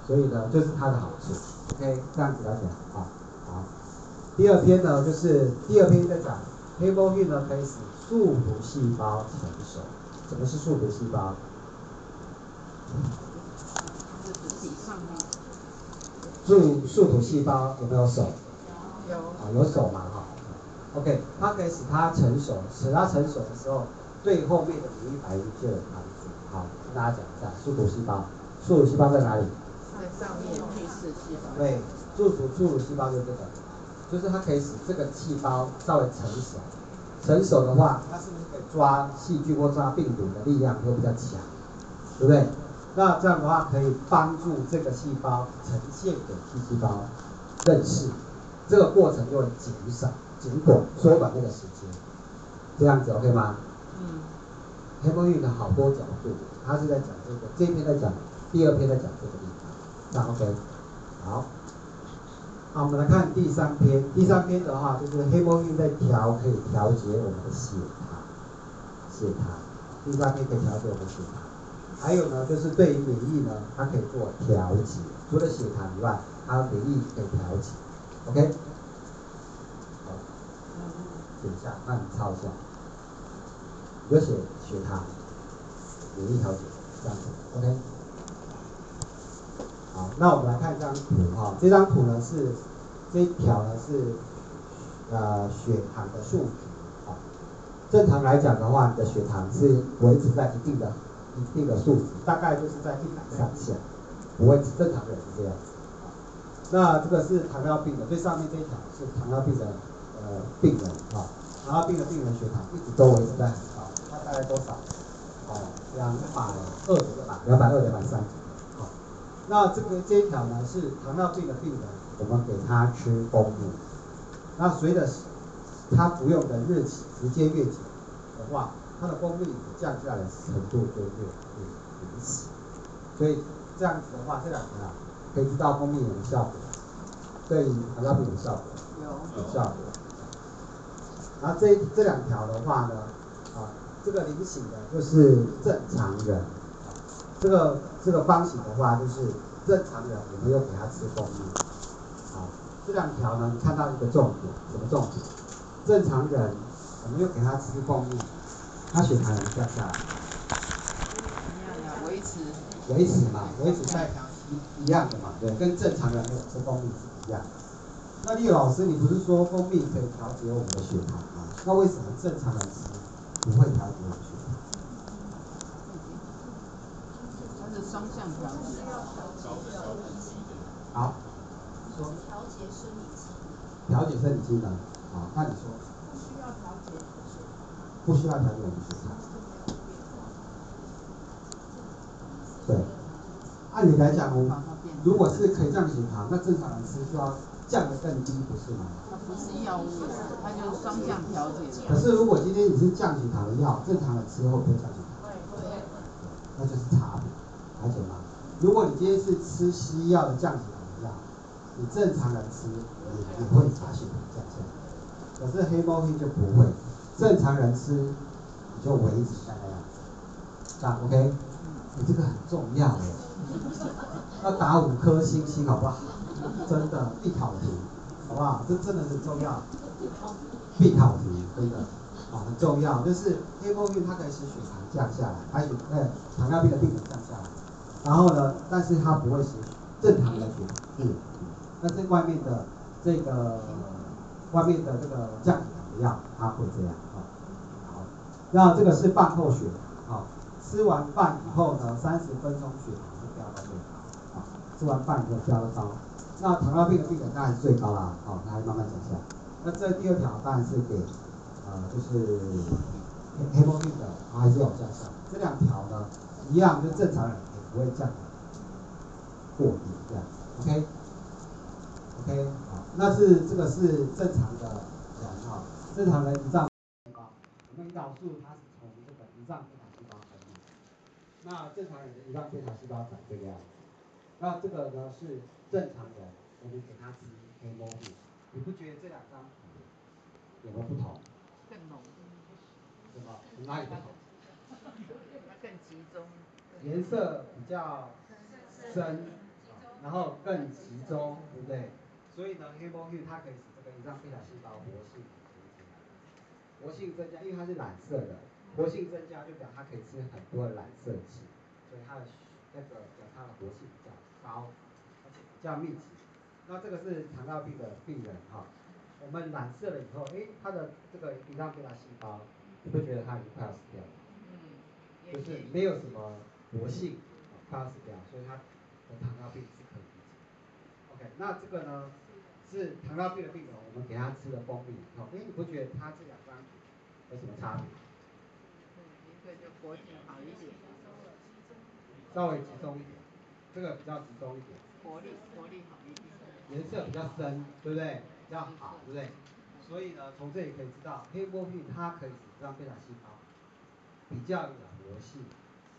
所以呢，就是它的好处。OK，这样子来讲啊，好。第二篇呢，就是第二篇在讲黑蜂蜜呢可以使树突细胞成熟。什么是树突细胞？树树突细胞有没有手？有。啊，有手嘛哈。OK，它可以使它成熟，使它成熟的时候，对后面的免疫反应就有帮助。好，跟大家讲一下，树突细胞，树突细胞在哪里？在上面，巨噬细胞。对，树突树突细胞就是这个，就是它可以使这个细胞稍微成熟。成熟的话，它是不是可以抓细菌或抓病毒的力量会比较强？对不对？那这样的话可以帮助这个细胞呈现给 T 细胞认识，这个过程就会减少。减短缩短那个时间，这样子 OK 吗？嗯。黑蜂蜜的好多角度，他是在讲这个，这一篇在讲，第二篇在讲这个地方，这样 OK。好，好，我们来看第三篇。第三篇的话，就是黑蜂蜜在调，可以调节我们的血糖，血糖。第三篇可以调节我们的血糖。还有呢，就是对于免疫呢，它可以做调节，除了血糖以外，它的免疫可以调节，OK。好写一下，那你抄一下。有写血糖，免疫调节，这样子，OK。那我们来看这张图哈，这张图呢是这一条呢是呃血糖的数值啊。正常来讲的话，你的血糖是维持在一定的一定的数值，大概就是在一百上下，不会正常人是这样子。那这个是糖尿病的，最上面这一条是糖尿病的。呃，病人啊，糖尿病的病人血糖一直都维持在很高，它大概多少？哦，两百二左右吧，两百二、两百三。好，那这个这一条呢是糖尿病的病人，我们给他吃蜂蜜，那随着他服用的日期时间越久的话，他的蜂蜜降下来的程度就越越明显。所以这样子的话，这两条可以知道蜂蜜有效果，对糖尿病有效果，有。有。效果。然后这这两条的话呢，啊，这个菱形的就是正常人，这个这个方形的话就是正常人，我们又给他吃蜂蜜，啊，这两条呢，你看到一个重点，什么重点？正常人，我们又给他吃蜂蜜，他血糖能降下来，维持，维持嘛，维持在一一样的嘛，对，跟正常人没有吃蜂蜜是一样的。那丽老师，你不是说蜂蜜可以调节我们的血糖吗？那为什么正常人吃不会调节我们的血糖？它是双向调节。好，说。调节生理机能。调节生理机能。好，那你说。不需要调节。不需要调节我们的血糖。对。按理来讲，如果是可以降血糖，那正常人吃就要降得更低，不是吗？它不是药物，它就是双向调节。可是如果今天你是降血糖的药，正常人吃后不会降血糖？对。那就是差别，了解吗？如果你今天是吃西药的降血糖药，你正常人吃也也会把血糖降下来。可是黑猫黑就不会，正常人吃你就维持在那样子，这样 OK？你这个很重要哦，要打五颗星星好不好？真的必考题，好不好？这真的很重要，必考题真的啊很重要，就是黑猫病它可以使血糖降下来，它有呃糖尿病的病人降下来，然后呢，但是它不会是正常的血糖变低，那这外面的这个。外面的这个降血糖药，它会这样啊。好，那这个是饭后血糖啊，吃完饭以后呢，三十分钟血糖就掉到最高啊。吃完饭以后飙得高，那糖尿病的病人当然是最高啦，好，它还慢慢降下。那这第二条当然是给呃，就是黑黑猫病的，它还是要降下。这两条呢，一样，就正常人不会降过低这样，OK。OK，好，那是这个是正常的人哈，正常人胰脏细胞，我们胰岛素它是从这个胰脏贝塔细胞分泌，那正常人的胰脏贝塔细胞长这个样子，那这个呢是正常人，我们给他吃黑猫币，你不觉得这两张图有没有不同？更浓，对吧？哪里不同？颜色比较深，然后更集中，对不对？所以呢，黑猫玉它可以使这个胰脏贝塔细胞活性活性增加，因为它是染色的，活性增加就表示它可以吃很多的染色剂，所以它的那个表它的活性比较高，而且比较密集。那这个是糖尿病的病人哈，我们染色了以后，哎，它的这个胰脏贝塔细胞，你会觉得它已经快要死掉了，嗯，就是没有什么活性，快要死掉，所以它的糖尿病是可以理解。OK，那这个呢？是糖尿病的病人，我们给他吃了蜂蜜以后，哎，你不觉得他这两张有什么差别？嗯，一个就活性好一点，稍微集中一点，这个比较集中一点，活力活力好一点，颜色比较深，对不对？比较好，对不对？所以呢，从这里可以知道，黑波病它可以让贝塔细胞比较有活性，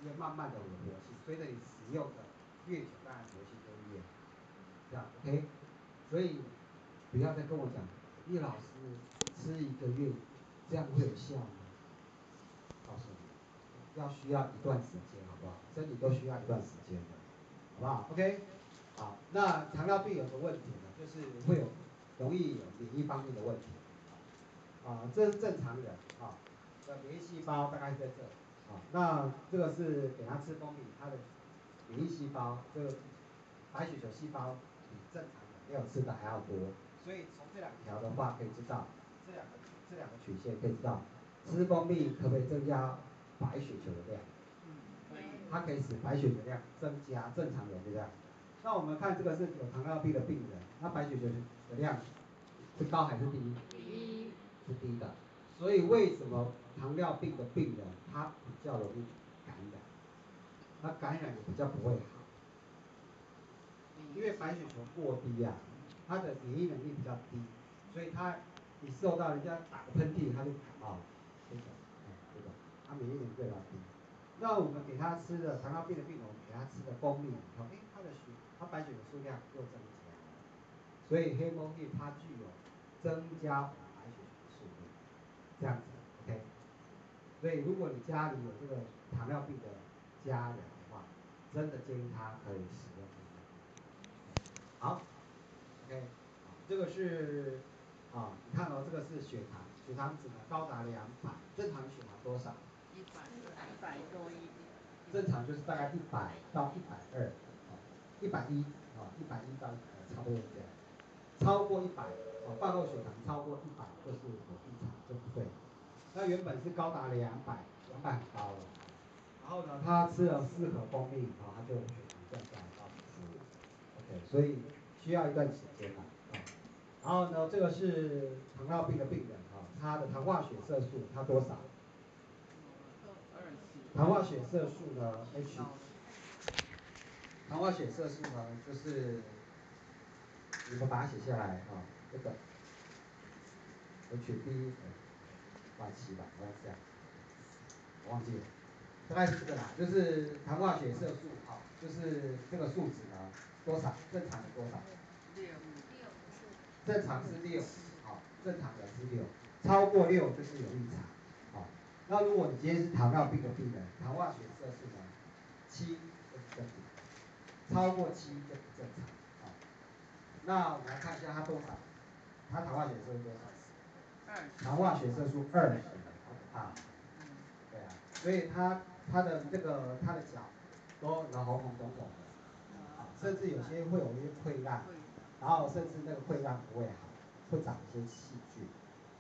因为慢慢的有活性，随着你使用的越久，当然活性就越，这样 OK，所以。不要再跟我讲，叶老师吃一个月，这样会有效吗？告诉你，要需要一段时间，好不好？身体都需要一段时间的，好不好？OK，好，那糖尿病有个问题呢，就是会有容易有免疫方面的问题，啊，这是正常人啊，的免疫细胞大概在这，啊，那这个是给他吃蜂蜜，他的免疫细胞，这个白血球细胞比正常的没有吃的还要多。所以从这两条的话可以知道，这两个这两个曲线可以知道，吃蜂蜜可不可以增加白血球的量？嗯，可以。它可以使白血球量增加，正常人的量。那我们看这个是有糖尿病的病人，那白血球的量是高还是低？低。是低的。所以为什么糖尿病的病人他比较容易感染？他感染也比较不会好，因为白血球过低呀、啊。他的免疫能力比较低，所以他你受到人家打个喷嚏，他就感冒了，这个，哎，这个，他免疫力比较低。那我们给他吃的糖尿病的病人，我们给他吃的蜂蜜以后，哎，他的血，他白血球数量又增加，所以黑猫币它具有增加白血球数量，这样子。所以如果你家里有这个糖尿病的家人的话，真的建议他可以使用这个。好。OK，这个是啊，你看哦，这个是血糖，血糖值呢高达两百，正常血糖多少？一百，一百多一点。正常就是大概一百到一百二，啊，一百一，啊，一百一到一百二，差不多这样。超过一百，哦，饭后血糖超过一百就是有异常，就不对。那原本是高达两百，两百很高了。然后呢，他吃了四盒蜂蜜，然后他就血糖降下来到十五。OK，所以。需要一段时间了，然后呢，这个是糖尿病的病人啊，他的糖化血色素他多少？糖化血色素呢？H 糖化血色素呢，就是你们把它写下来啊，这个 HB 八七吧，好像这样，我忘记了，大概是这个啦，就是糖化血色素啊，就是这个数值呢多少？正常的多少？六六正常是六，好，正常的是六，超过六就是有异常，好，那如果你今天是糖尿病的病人，糖化血色素呢，七就是正常，超过七就不正常，好，那我们来看一下它多少，它糖化血色素多少？二，糖化血色素二十，好可怕，对啊，所以它它的这个它的脚都然后红红肿肿的，甚至有些会有一些溃烂。然后甚至那个溃烂不会好，会长一些细菌，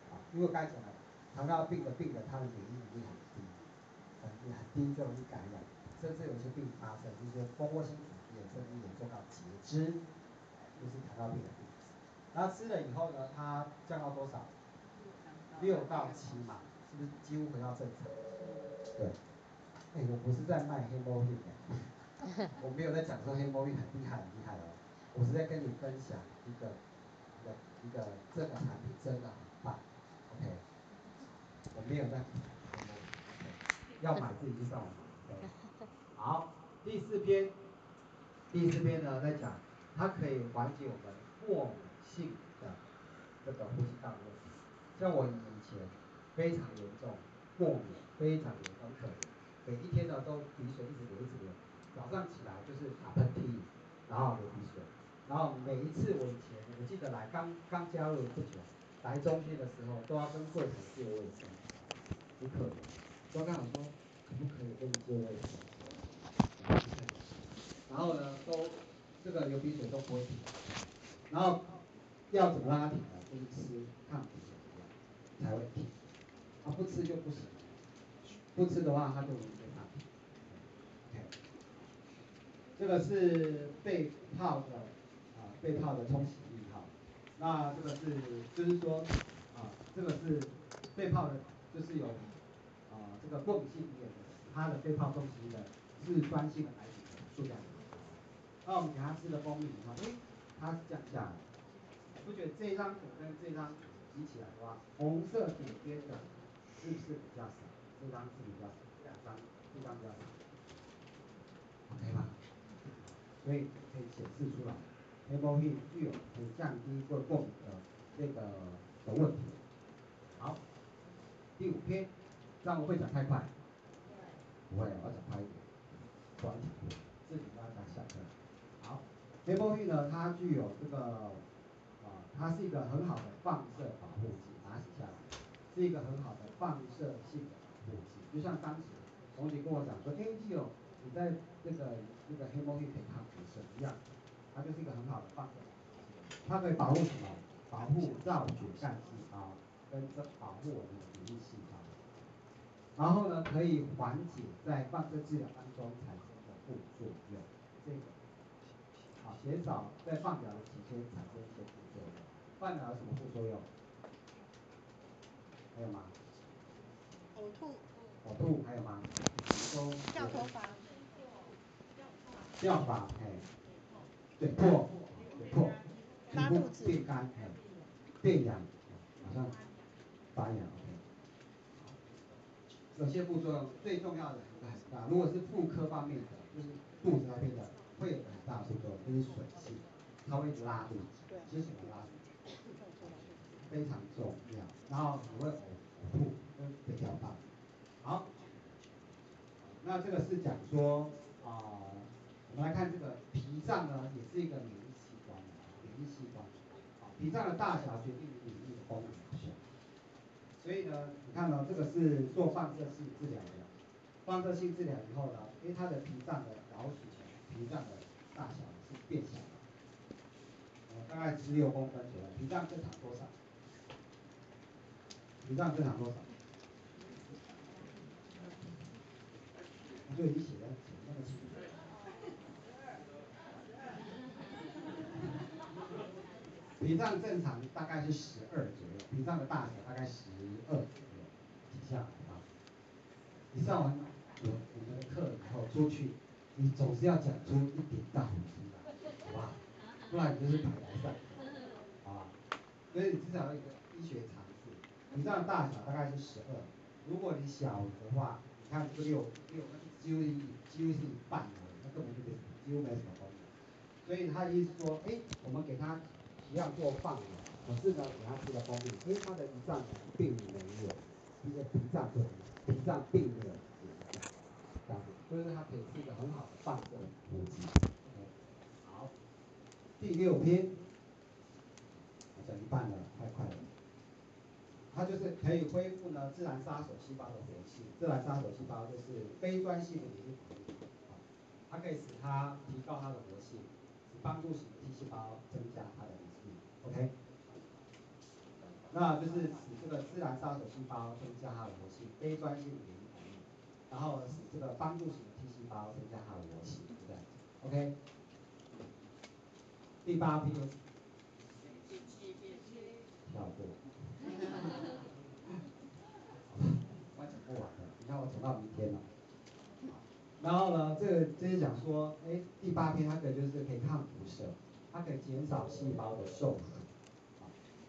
啊，因为刚才讲了，糖尿病的病人他的免疫力很低，很低很低就容易感染，甚至有些病发生，就是蜂窝性组织炎，甚至严重到截肢，就是糖尿病的病。然后吃了以后呢，它降到多少？六到七嘛，是不是几乎回到正常？对，哎，我不是在卖黑猫病的，<laughs> 我没有在讲说黑猫病很厉害很厉害哦。我是在跟你分享一个一个一个这个产品真的很棒，OK，我没有在要买自己去上网买，OK，<laughs> 好，第四篇，第四篇呢在讲，它可以缓解我们过敏性的这个呼吸道像我以前非常严重过敏，非常严重，可每一天呢都鼻水一直流一直流，早上起来就是打喷嚏，然后流鼻水。然后每一次我以前我记得来刚刚加入不久，来中心的时候都要跟柜台借卫生，很可怜。都刚想说可不可以跟你借卫生？然后呢，都这个流鼻水都不会停，然后要怎么让它停呢？就是吃抗才会停，他不吃就不行，不吃的话他就容易被抗体。OK，这个是被泡的啊。被泡的冲洗液哈，那这个是就是说啊，这个是被泡的，就是有啊这个过敏性鼻炎的，它的被泡冲洗液的是酸性的来源的数量。那我们给他吃的蜂蜜，你看，哎，他是降下来，不觉得这张图跟这张图比起来的话，红色点边的是不是比较少？这张是比较少，两张这张比较少，OK 吗？所以可以显示出来。黑猫病具有可以降低过过敏的这个的问题。好，第五篇，这样我会讲太快？不会，我要讲快一点，短几点，自己慢慢讲下课。好，黑猫病呢，它具有这个啊，它是一个很好的放射保护剂，拿起下来，是一个很好的放射性的保护剂。就像当时红姐跟我讲说，哎，基友，你在这个这个黑猫病可以抗辐射一样。它就是一个很好的放射，它可以保护什么？保护造血干细胞，跟这保护我们的免疫细胞。然后呢，可以缓解在放射治疗当中产生的副作用。这个，好，减少在放疗的期间产生一些副作用。放疗有什么副作用？还有吗？呕吐。呕吐还有吗？都掉头发。掉发，哎。对，破，对破，皮肤变干，哎，变痒，马上发痒，OK。有些副作用最重要的一个很大，如果是妇科方面的，就是肚子那边的，会有很大副作用，就是水气，它会拉肚子，其实什么拉肚子？非常重要，然后你会呕呕吐跟会掉发。好，那这个是讲说啊。我们来看这个脾脏呢，也是一个免疫器官，免疫器官，啊，脾脏的大小决定于免疫的功能。所以呢，你看呢，这个是做放射性治疗的，放射性治疗以后呢，因为它的脾脏的老鼠，脾脏的大小是变小的，呃，大概十六公分左右。脾脏正常多少？脾脏正常多少？我就已经写的写的那么清楚。脾脏正常大概是十二左右，脾脏的大小大概十二左右，底下啊。你上完我我们的课以后出去，你总是要讲出一点道理出来，好吧？不然你就是白来上，好吧？所以你至少要一个医学常识，你这样的大小大概是十二，如果你小的话，你看这个六六，那就几乎一几乎是一半而已，那根本就没几乎没什么功能。所以他的意思说，哎，我们给他提样做放了，可是呢，给他吃了蜂蜜，因为他的胰脏并没有，一些脾脏对，脾脏并没有。这样子，所以它可以是一个很好的放射补剂。OK，好，第六篇，我讲一半了，太快了。它就是可以恢复呢自然杀手细胞的活性。自然杀手细胞就是非专性的免疫反应，它可以使它提高它的活性，使帮助型 T 细胞增加它的活性。OK，那就是使这个自然杀手细胞增加它的活性，非专性的免疫反应。然后使这个帮助型 T 细胞增加它的活性，对不对？OK。第八批就是。跳过。我讲不完了，你看我等到明天了。然后呢，这个这是讲说，哎，第八篇它可以就是可以抗辐射，它可以减少细胞的受损。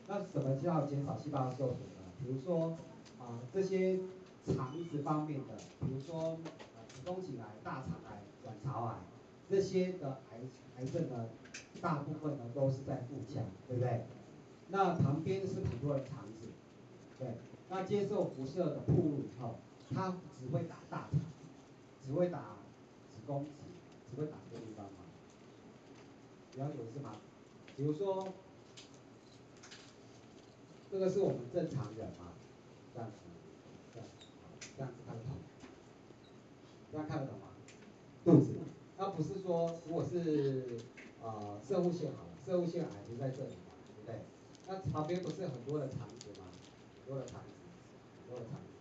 那什么叫减少细胞的受损呢？比如说啊，这些。肠子方面的，比如说呃子宫颈癌、大肠癌、卵巢癌这些的癌癌症呢，大部分呢都是在腹腔，对不对？那旁边是很多的肠子，对。那接受辐射的暴露以后，他只会打大肠，只会打子宫颈，只会打这个地方吗？比较有意思吗？比如说，这个是我们正常人嘛，这样子，这样子。这样子看得懂，这样看得懂吗？肚子，那不是说如果是呃摄护腺好了，摄护腺癌就在这里嘛，对不对？那旁边不是很多的肠子吗？很多的肠子，很多的肠子，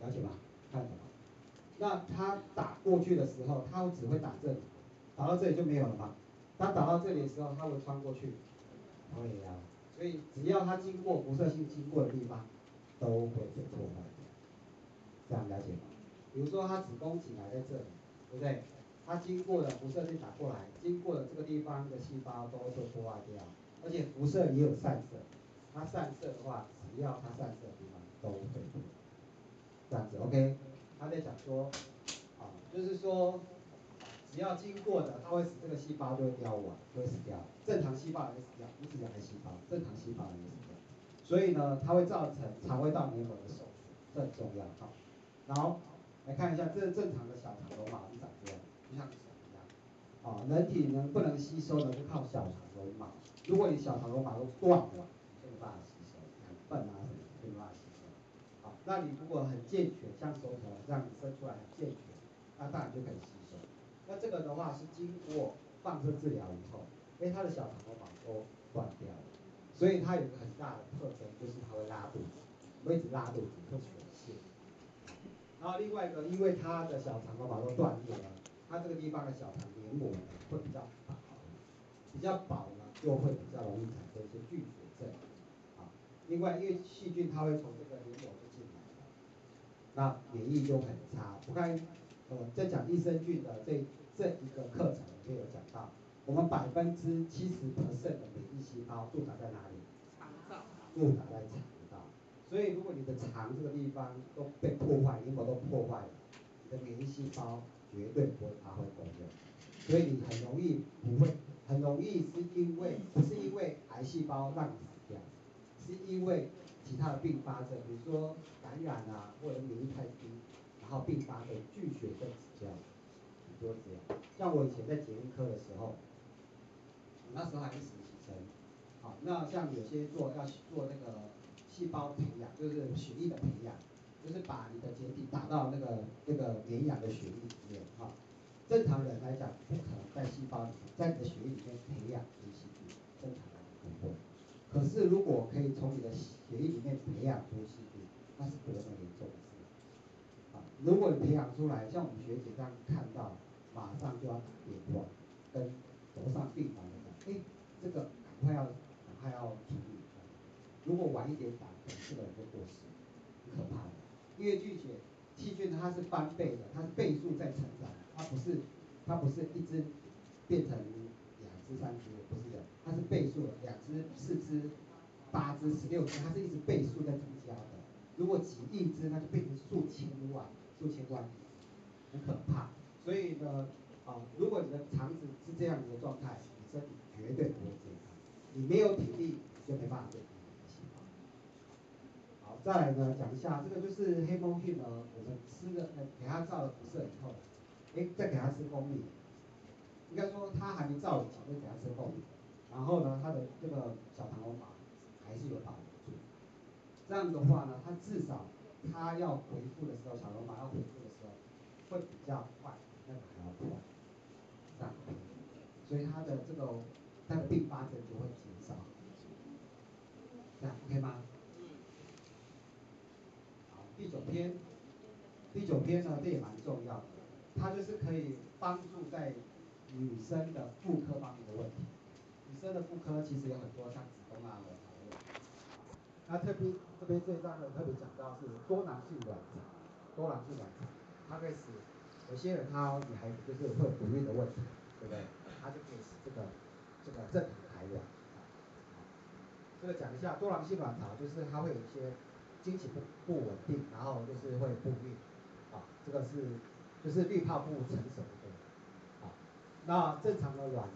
了解吗？看得懂吗？那它打过去的时候，它只会打这里，打到这里就没有了吗？它打到这里的时候，它会穿过去，会呀。所以只要它经过辐射性经过的地方，都会被破坏掉。这样了解吗？比如说，它子宫颈癌在这里，对不对？它经过了辐射线打过来，经过了这个地方的细胞都会破坏掉，而且辐射也有散射，它散射的话，只要它散射的地方都会。这样子，OK？他在讲说，啊，就是说，只要经过的，它会使这个细胞就会凋亡，就会死掉。正常细胞也会死掉，不是癌细胞，正常细胞也会死掉。所以呢，它会造成肠胃道黏膜的手术，这很重要，好。好，来看一下，这是正常的小肠绒毛是长这样，就像手一样。啊，人体能不能吸收呢？就靠小肠绒毛。如果你小肠绒毛都断了，就没办法吸收。很笨啊什么，就没办法吸收。好，那你如果很健全，像手指头这样子伸出来很健全，那当然就可以吸收。那这个的话是经过放射治疗以后，因为他的小肠绒毛都断掉了，所以它有个很大的特征，就是它会拉肚子，会一直拉肚子，会水泻。然后另外一个，因为他的小肠绒毛都断裂了，他这个地方的小肠黏膜呢会比较薄，比较薄呢就会比较容易产生一些菌血症。啊，另外因为细菌它会从这个黏膜，那免疫就很差。我刚才呃在讲益生菌的这这一个课程里面有讲到，我们百分之七十 percent 的免疫细胞驻扎在哪里？肠道。驻扎在肠道。所以，如果你的肠这个地方都被破坏，黏膜都破坏了，你的免疫细胞绝对不会发挥功用。所以你很容易不会，很容易是因为不是因为癌细胞让你死掉，是因为其他的并发症，比如说感染啊，或者免疫太低，然后并发的菌血症死掉，很多这样。像我以前在检验科的时候，那时候还是实习生，好，那像有些做要做那个。细胞培养就是血液的培养，就是把你的检体打到那个那个绵羊的血液里面哈。正常人来讲不可能在细胞里面，在你的血液里面培养出细菌，正常人不会。可是如果可以从你的血液里面培养出细菌，那是多么严重的事啊！如果你培养出来，像我们学姐这样看到，马上就要打电话跟楼上病房的讲，哎，这个赶快要赶快要处理。如果晚一点打，可能这个人就过世，很可怕的。因为菌血细菌它是翻倍的，它是倍数在成长，它不是它不是一只变成只三只，不是的，它是倍数的，两只、四只、八只、十六只，它是一直倍数在增加的。如果几亿只，那就变成数千万、数千万，很可怕。所以呢，啊，如果你的肠子是这样子的状态，你身体绝对不会健康。你没有体力，就没办法健康。好，再来呢，讲一下这个就是黑蜂蕈呢，我们吃了，呃，给它照了辐射以后，哎，再给它吃蜂蜜。应该说他还没照以前就给它吃蜂蜜，然后呢，他的这个小肠绒毛还是有保留住。这样的话呢，他至少他要回复的时候，小绒毛要回复的时候，会比较快，那个还要快。这样，所以他的这个他的并发症就会减少。这样 OK 吗？好，第九篇，第九篇呢，这也蛮重要的，它就是可以帮助在女生的妇科方面的问题。女生的妇科其实有很多像子宫啊、卵巢的。那特别这边这一段呢，特别讲到是多囊性卵巢，多囊性卵巢，它可以使有些人她女孩子就是会不孕的问题，对不对？它就可以使这个这个正常排卵。这个讲一下多囊性卵巢，就是它会有一些经期不不稳定，然后就是会不孕，啊，这个是就是滤泡不成熟，那正常的卵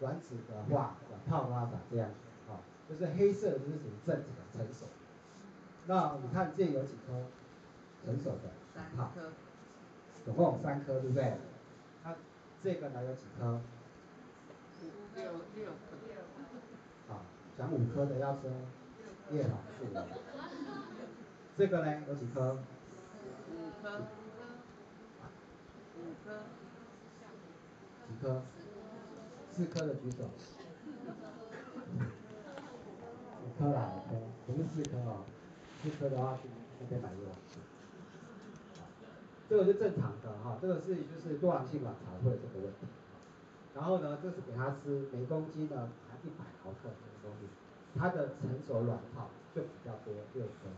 卵子的话，卵泡的话长这样，啊，就是黑色的就是属于正常的成熟。那你看这有几颗成熟的？三颗，总共有三颗，对不对？它这个呢有几颗？五六六颗。啊。讲五颗的要说叶老树了，这个呢有几颗？五颗。五颗。几颗？四颗的举手。五颗啦，五颗，不是四颗哦。四颗的话去那边买叶黄素。这个是正常的哈，这个是就是多囊性卵巢会有这个问题。然后呢，这是给他吃每公斤呢含一百毫克的蜂蜜，它的成熟卵泡就比较多六颗，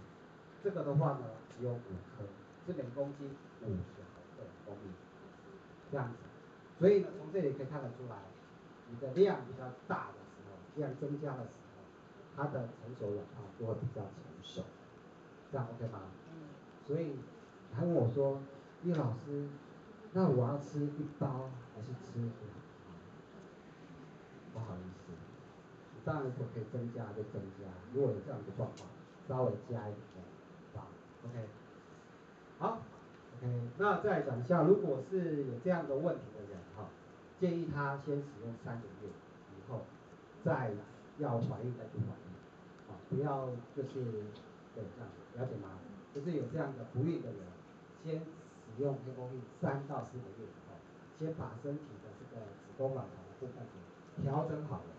这个的话呢只有五颗，是每公斤五十毫克的蜂蜜，这样子。所以呢，从这里可以看得出来，你的量比较大的时候，量增加的时候，它的成熟卵泡就会比较成熟，这样 OK 吗？嗯。所以他问我说，叶老师，那我要吃一包还是吃两？不好意思，你当然如果可以增加就增加，如果有这样的状况，稍微加一点，好，OK，好那再讲一下，如果是有这样的问题的人哈，建议他先使用三个月以后，再要怀孕再去怀孕，啊，不要就是对这样子，了解吗？就是有这样的不孕的人，先使用黑蜂蜜三到四个月以后，先把身体的这个子宫卵巢的部分给。调整好了，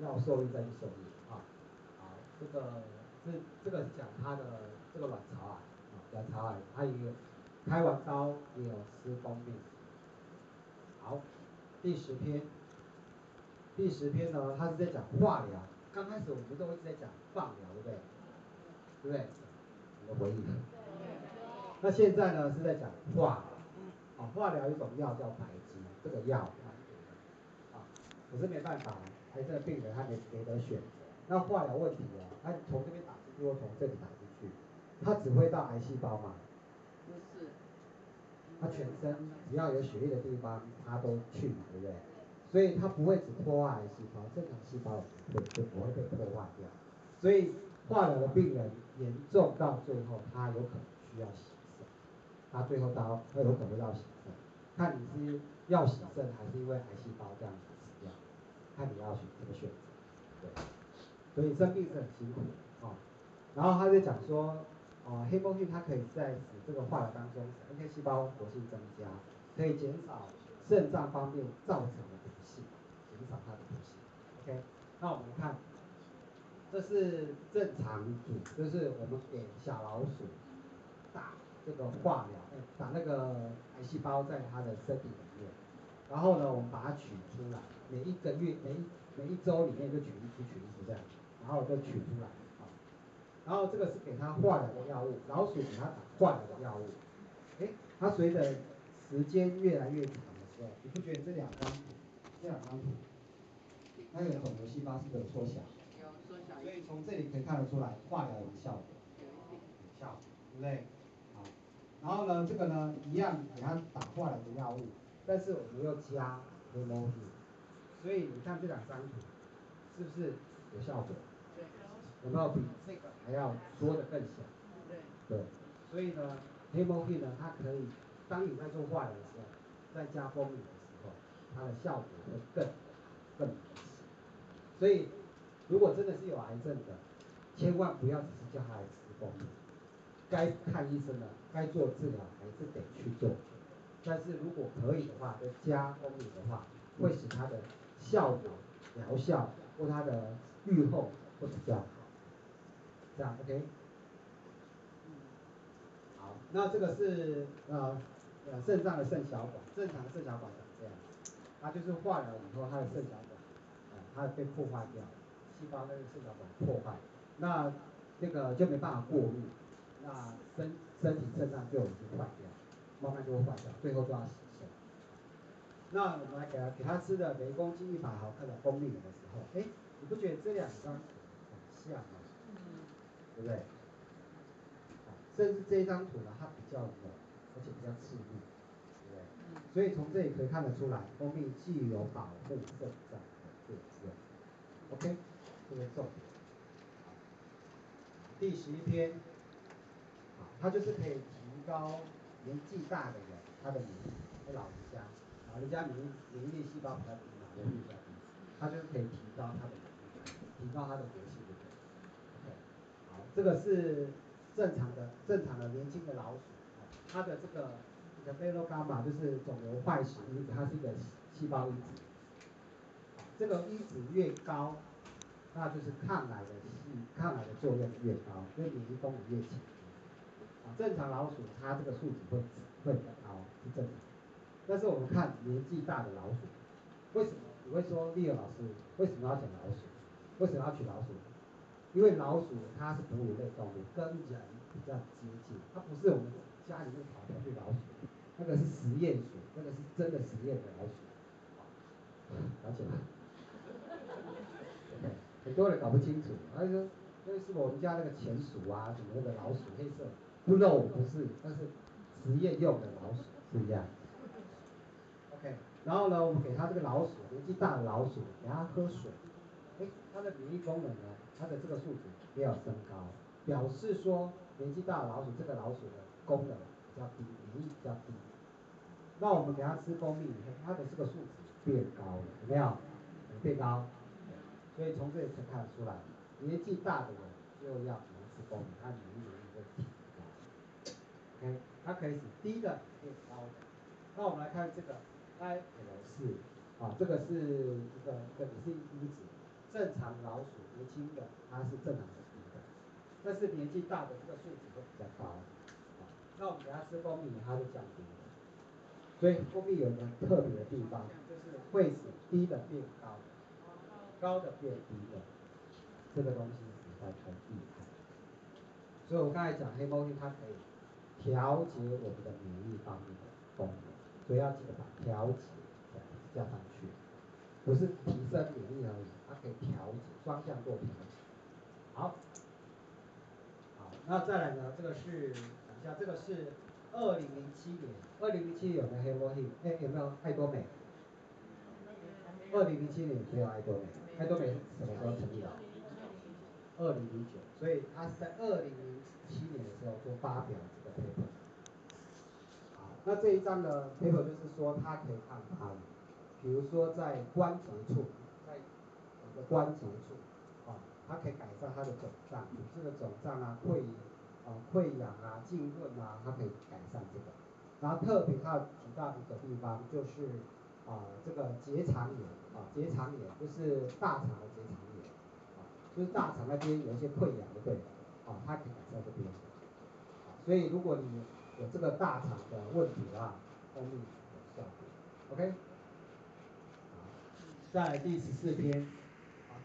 要受孕再去受孕啊。好，这个这这个讲他的这个卵巢癌啊，卵巢癌，它也有开完刀也有吃蜂蜜。好，第十篇，第十篇呢，他是在讲化疗。刚开始我们都一直在讲放疗，对不对？对不对？有没有回忆？那现在呢是在讲化疗。啊，化疗有一种药叫白金，这个药。可是没办法，癌症的病人他没没得选择。那化疗问题啊，他从这边打进去或从这里打进去，他只会到癌细胞吗？不是。他全身只要有血液的地方，他都去，对不对？所以他不会只破坏癌细胞，正常细胞会就不会被破坏掉。所以化疗的病人严重到最后，他有可能需要洗肾。他最后到他有可能要洗肾，看你是要洗肾还是因为癌细胞这样子死掉。看你要选怎么选择，对，所以生病是很辛苦的啊、哦。然后他就讲说，哦，黑蜂菌它可以在使这个化疗当中使，NK 细胞活性增加，可以减少肾脏方面造成的毒性，减少它的毒性。OK，那我们看，这是正常组，就是我们给小老鼠打这个化疗，打那个癌细胞在它的身体里面。然后呢，我们把它取出来，每一个月、每一每一周里面就取一次、取一次这样，然后就取出来。然后这个是给它化疗的药物，老鼠给它打化疗的药物。哎，它随着时间越来越长的时候，你不觉得这两张图，这两张图，那个肿瘤细胞是不是有缩小？有缩小。所以从这里可以看得出来，化疗有效果。有效，对不对？好，然后呢，这个呢，一样给他打化疗的药物，但是我们又加 h e m o 所以你看这两张图，是不是有效果？对。有没有比这个还要缩得更小？对。对，所以呢，Hemohit 呢，它可以，当你在做化疗的时候，在加蜂蜜的时候，它的效果会更更明显。所以，如果真的是有癌症的，千万不要只是叫他来吃蜂蜜，该看医生的，该做治疗还是得去做。但是如果可以的话，再加蜂蜜的话，会使它的效果、疗效或它的预后会比较好。这样 OK？好，那这个是呃呃肾脏的肾小管，正常的肾小管长这样，它就是化疗以后它的肾小管，呃，它被破坏掉，细胞那个肾小管破坏，那这个就没办法过滤，那身身体肾脏就已经坏掉，慢慢就会坏掉，最后就要死肾。那我们来给他给他吃的每公斤一百毫克的蜂蜜的时候，哎，你不觉得这两张很像吗？对不对？甚至这一张图呢，它比较冷，而且比较刺目，对不对？所以从这里可以看得出来，蜂蜜既有保护肾脏的作用。OK，这个重点。第十一篇，好，它就是可以提高年纪大的人他的免疫力，老人家，老人家免疫免疫力细胞比较低嘛，免疫力比较低，它就是可以提高他的免疫力，提高他的活性。这个是。正常的正常的年轻的老鼠，它的这个这个贝洛伽马就是肿瘤坏死因子，它是一个细细胞因子。这个因子越高，那就是抗癌的细抗癌的作用越高，所以免疫功能越强。正常老鼠它这个数值会会比较高，是正常。但是我们看年纪大的老鼠，为什么你会说立儿老师为什么要讲老鼠？为什么要取老鼠？因为老鼠它是哺乳类动物，跟人比较接近，它不是我们家里面跑出去老鼠，那个是实验鼠，那个是真的实验的老鼠，了解吗？对，很多人搞不清楚，他就说那是我们家那个钱鼠啊，什么那个老鼠黑色，不肉不是，但是实验用的老鼠是一样。OK，然后呢，我们给它这个老鼠，年纪大的老鼠，给它喝水。哎，它的免疫功能呢？它的这个数值没有升高，表示说年纪大的老鼠，这个老鼠的功能比较低，免疫比较低。那我们给它吃蜂蜜以后，它的这个数值变高了，有没有？变高。所以从这里可以看得出来，年纪大的人就要给它吃蜂蜜，它免疫力会提高。OK，它可以使低的变高的。那我们来看这个 IL4 啊，这个是一个一个也是因子。正常老鼠年轻的它是正常的低的，但是年纪大的这个数值会比较高。那我们给它吃蜂蜜，它就降低了。所以蜂蜜有一个特别的地方，就是会使低的变高，高的变低的。这个东西实在很厉害。所以我刚才讲黑猫蜜，它可以调节我们的免疫方面的功能，所以要记得把调节加上去。不是提升免疫而已，可以调节，双向做调节。好，好，那再来呢？这个是等一下，这个是二零零七年，二零零七年有没有黑魔力？哎，有没有爱多美？二零零七年没有爱多美，爱多美什么时候成立的？二零零九，所以他是在二零零七年的时候就发表这个 paper。好，那这一张的 paper 就是说它可以抗发炎。比如说在关节处，关节处，啊，它可以改善它的肿胀，组织的肿胀啊、溃啊、溃疡啊、浸润啊，它可以改善这个。然后特别它提到一个地方，就是啊，这个结肠炎啊，结肠炎就是大肠的结肠炎，啊，就是大肠那边有一些溃疡，对？啊，它可以改善这边。所以如果你有这个大肠的问题的话，蜂蜜有效果。OK。在第十四篇，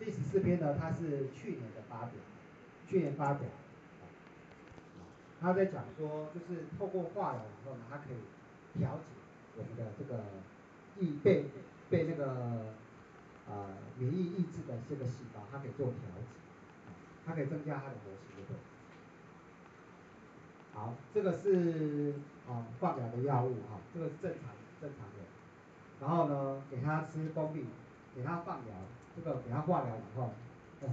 第十四篇呢，它是去年的发表，去年发表，他在讲说，就是透过化疗以后呢，它可以调节我们的这个抑被被这个呃免疫抑制的这个细胞，它可以做调节，它可以增加它的活性，对不对？好，这个是啊放疗的药物哈，这个是正常正常的。然后呢，给他吃蜂蜜，给他放疗，这个给他化疗以后，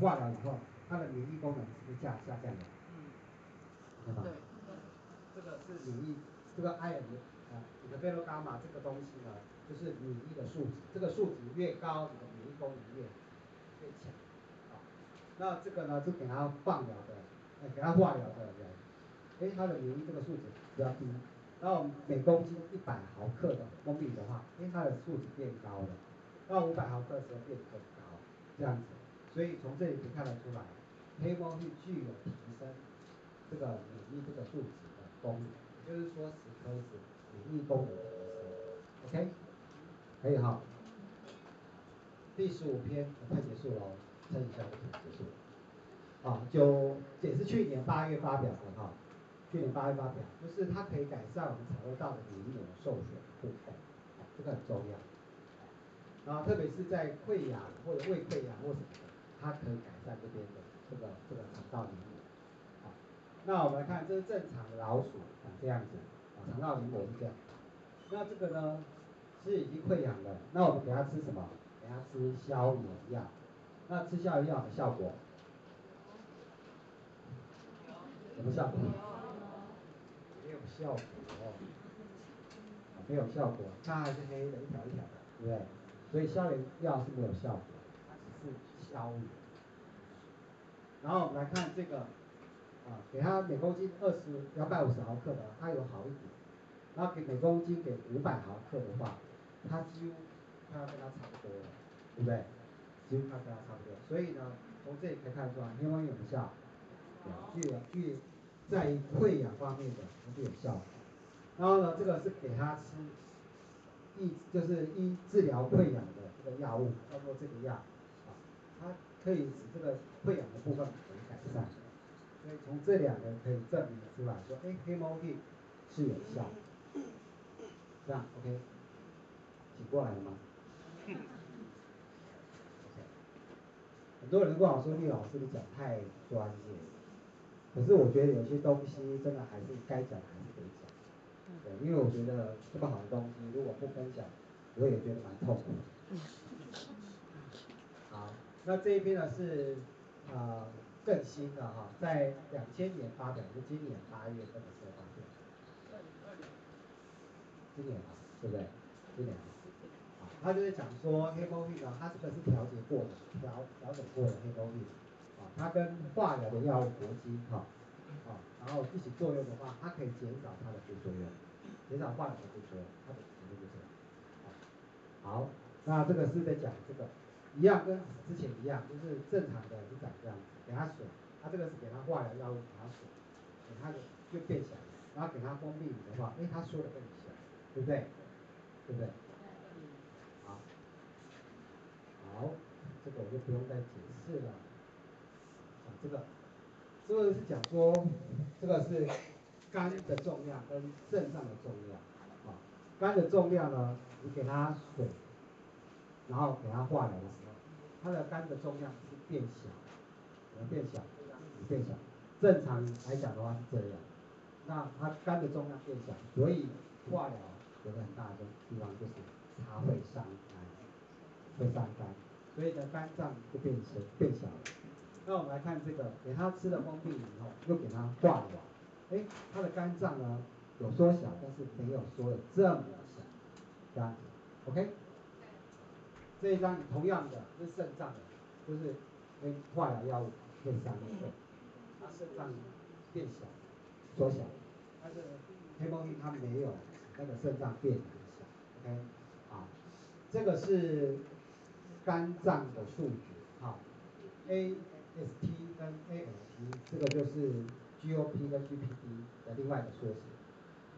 化疗以后，他的免疫功能是不是下下降了？嗯，对吧？对。这个是免疫，这个艾尔啊，你的贝洛伽马这个东西呢，就是免疫的数值，这个数值越高，你的免疫功能越越强。啊，那这个呢，就给他放疗的，呃，给他化疗的人。哎，他的免疫这个数值比较低，然后每公斤一百毫克的封闭的话，因为它的数值变高了，到五百毫克的时候变更高，这样子，所以从这里可以看得出来，黑猫是具有提升这个免疫这个数值的功能，也就是说，使可以使免疫功能提升，OK，可以哈。第十五篇快结束了，撑一下就结束了，啊，就也是去年八月发表的哈。去年八月发表，就是它可以改善我们肠胃道的免疫的受损部分，这个很重要。然后特别是在溃疡或者胃溃疡或什么的，它可以改善这边的这个这个肠道黏膜。好，那我们来看，这是正常的老鼠长这样子，啊，肠道黏膜是这样。那这个呢是已经溃疡了，那我们给它吃什么？给它吃消炎药。那吃消炎药的效果？什么效果？没有效果哦，没有效果，它还是黑的，一条一条的，对不对？所以消炎药是没有效果，它只是消炎。然后来看这个，啊，给它每公斤二十两百五十毫克的，它有好一点。然后给每公斤给五百毫克的话，它几乎快要跟它差不多了，对不对？几乎快跟它差不多。所以呢，从这里可以看出来，黑猫有没有效？具有具。在溃疡方面的它是有效的，然后呢，这个是给他吃，医就是医治疗溃疡的这个药物，叫做这个药，啊，它可以使这个溃疡的部分可以改善，所以从这两个可以证明出来说，哎，黑猫币是有效，这样 OK，请过来了吗？OK，很多人跟我说，聂老师你讲太专业。可是我觉得有些东西真的还是该讲还是得讲，对，因为我觉得这么好的东西如果不分享，我也觉得蛮痛苦的。<laughs> 好，那这一篇呢是啊、呃、更新的哈，在两千年发表，是今年八月份的时候发表。今年啊，对不对？今年啊，好，他就是讲说黑猫币呢，它这个是调节过的，调调整过的黑猫币。啊，它跟化疗的药物搏击哈，啊，然后一起作用的话，它可以减少它的副作用，减少化疗的副作用，它的成分就是这样。好，那这个是在讲这个，一样跟之前一样，就是正常的是长这样子，给它水，它这个是给它化疗药物，给它水，给它的就变小了，然后给它封闭的话，哎，它缩的更小，对不对？对不对？好，好，这个我就不用再解释了。这个，这个是讲说，这个是肝的重量跟肾脏的重量，啊，肝的重量呢，你给它水，然后给它化疗的时候，它的肝的重量是变小，怎么变小？变小。正常来讲的话是这样，那它肝的重量变小，所以化疗有个很大的地方就是它会伤肝，会伤肝，所以呢肝脏就变小变小了。那我们来看这个，给他吃了封闭以后，又给他化疗，哎，他的肝脏呢有缩小，但是没有缩的这么小，这样子，OK？这一张同样的是肾脏的，就是跟化疗药物会相对，他肾脏变小，缩小，但是黑猫币它没有那个肾脏变小，OK？好，这个是肝脏的数据，好，A。ST 跟 ALT 这个就是 GOP 跟 GPD 的另外一个缩写，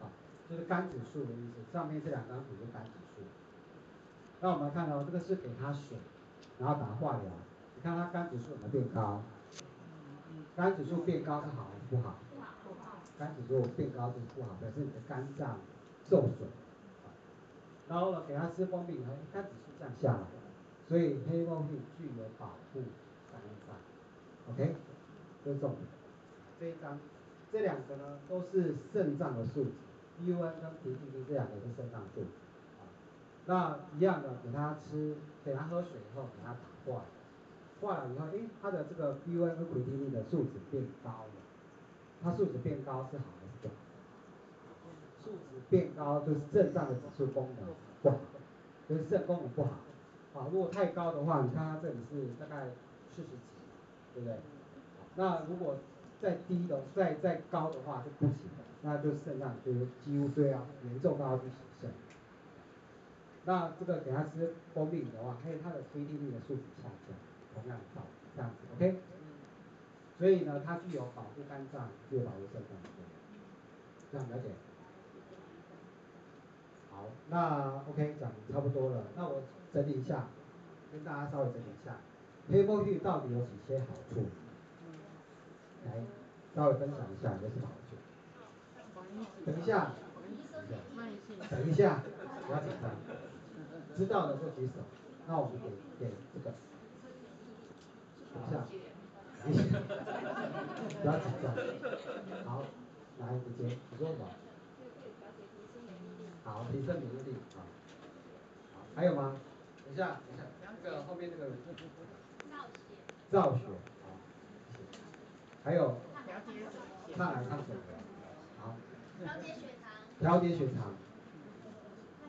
啊，就是肝指数的意思。上面这两张图是肝指数。那我们看到这个是给他水，然后打化疗，你看他肝指数有没有变高？肝指数变高是好还是不好？不好。肝指数变高就是不好，表示你的肝脏受损。然后呢，给他吃蜂蜜以后，它指数降下来，所以黑蜂蜜具有保护。OK，这是重点。这一张，这两个呢都是肾脏的数值，BUN 跟 PTT 这两个是肾脏数值。那一样的，给他吃，给他喝水以后，给他打化了，化了以后，诶，他的这个 BUN 跟 PTT 的数值变高了。它数值变高是好还是不好？数值变高就是肾脏的指数功能不好，就是肾功能不好。啊，如果太高的话，你看它这里是大概四十几，对不对？那如果再低的，再再高的话就不行了，那就肾脏就是几乎都要严重到要去洗肾。那这个给他吃蜂蜜的话，还有它的 PTT 的数值下降，同样的道理，这样子，OK？所以呢，它具有保护肝脏、具有保护肾脏的作用，这样了解？好，那 OK 讲差不多了，那我整理一下，跟大家稍微整理一下，黑蜂蜜到底有几些好处？来，稍微分享一下有什么好处？等一下，等一下，不要紧张，知道的就举手，那我们给给这个，等一下。<laughs> 不要紧张，好，来，直接，你说什么？好，提升免疫力，好，好，还有吗？等一下，等一下，那个后面那个。造血。造血，好，还有。抗癌抗血。好。调节血糖。调节血糖。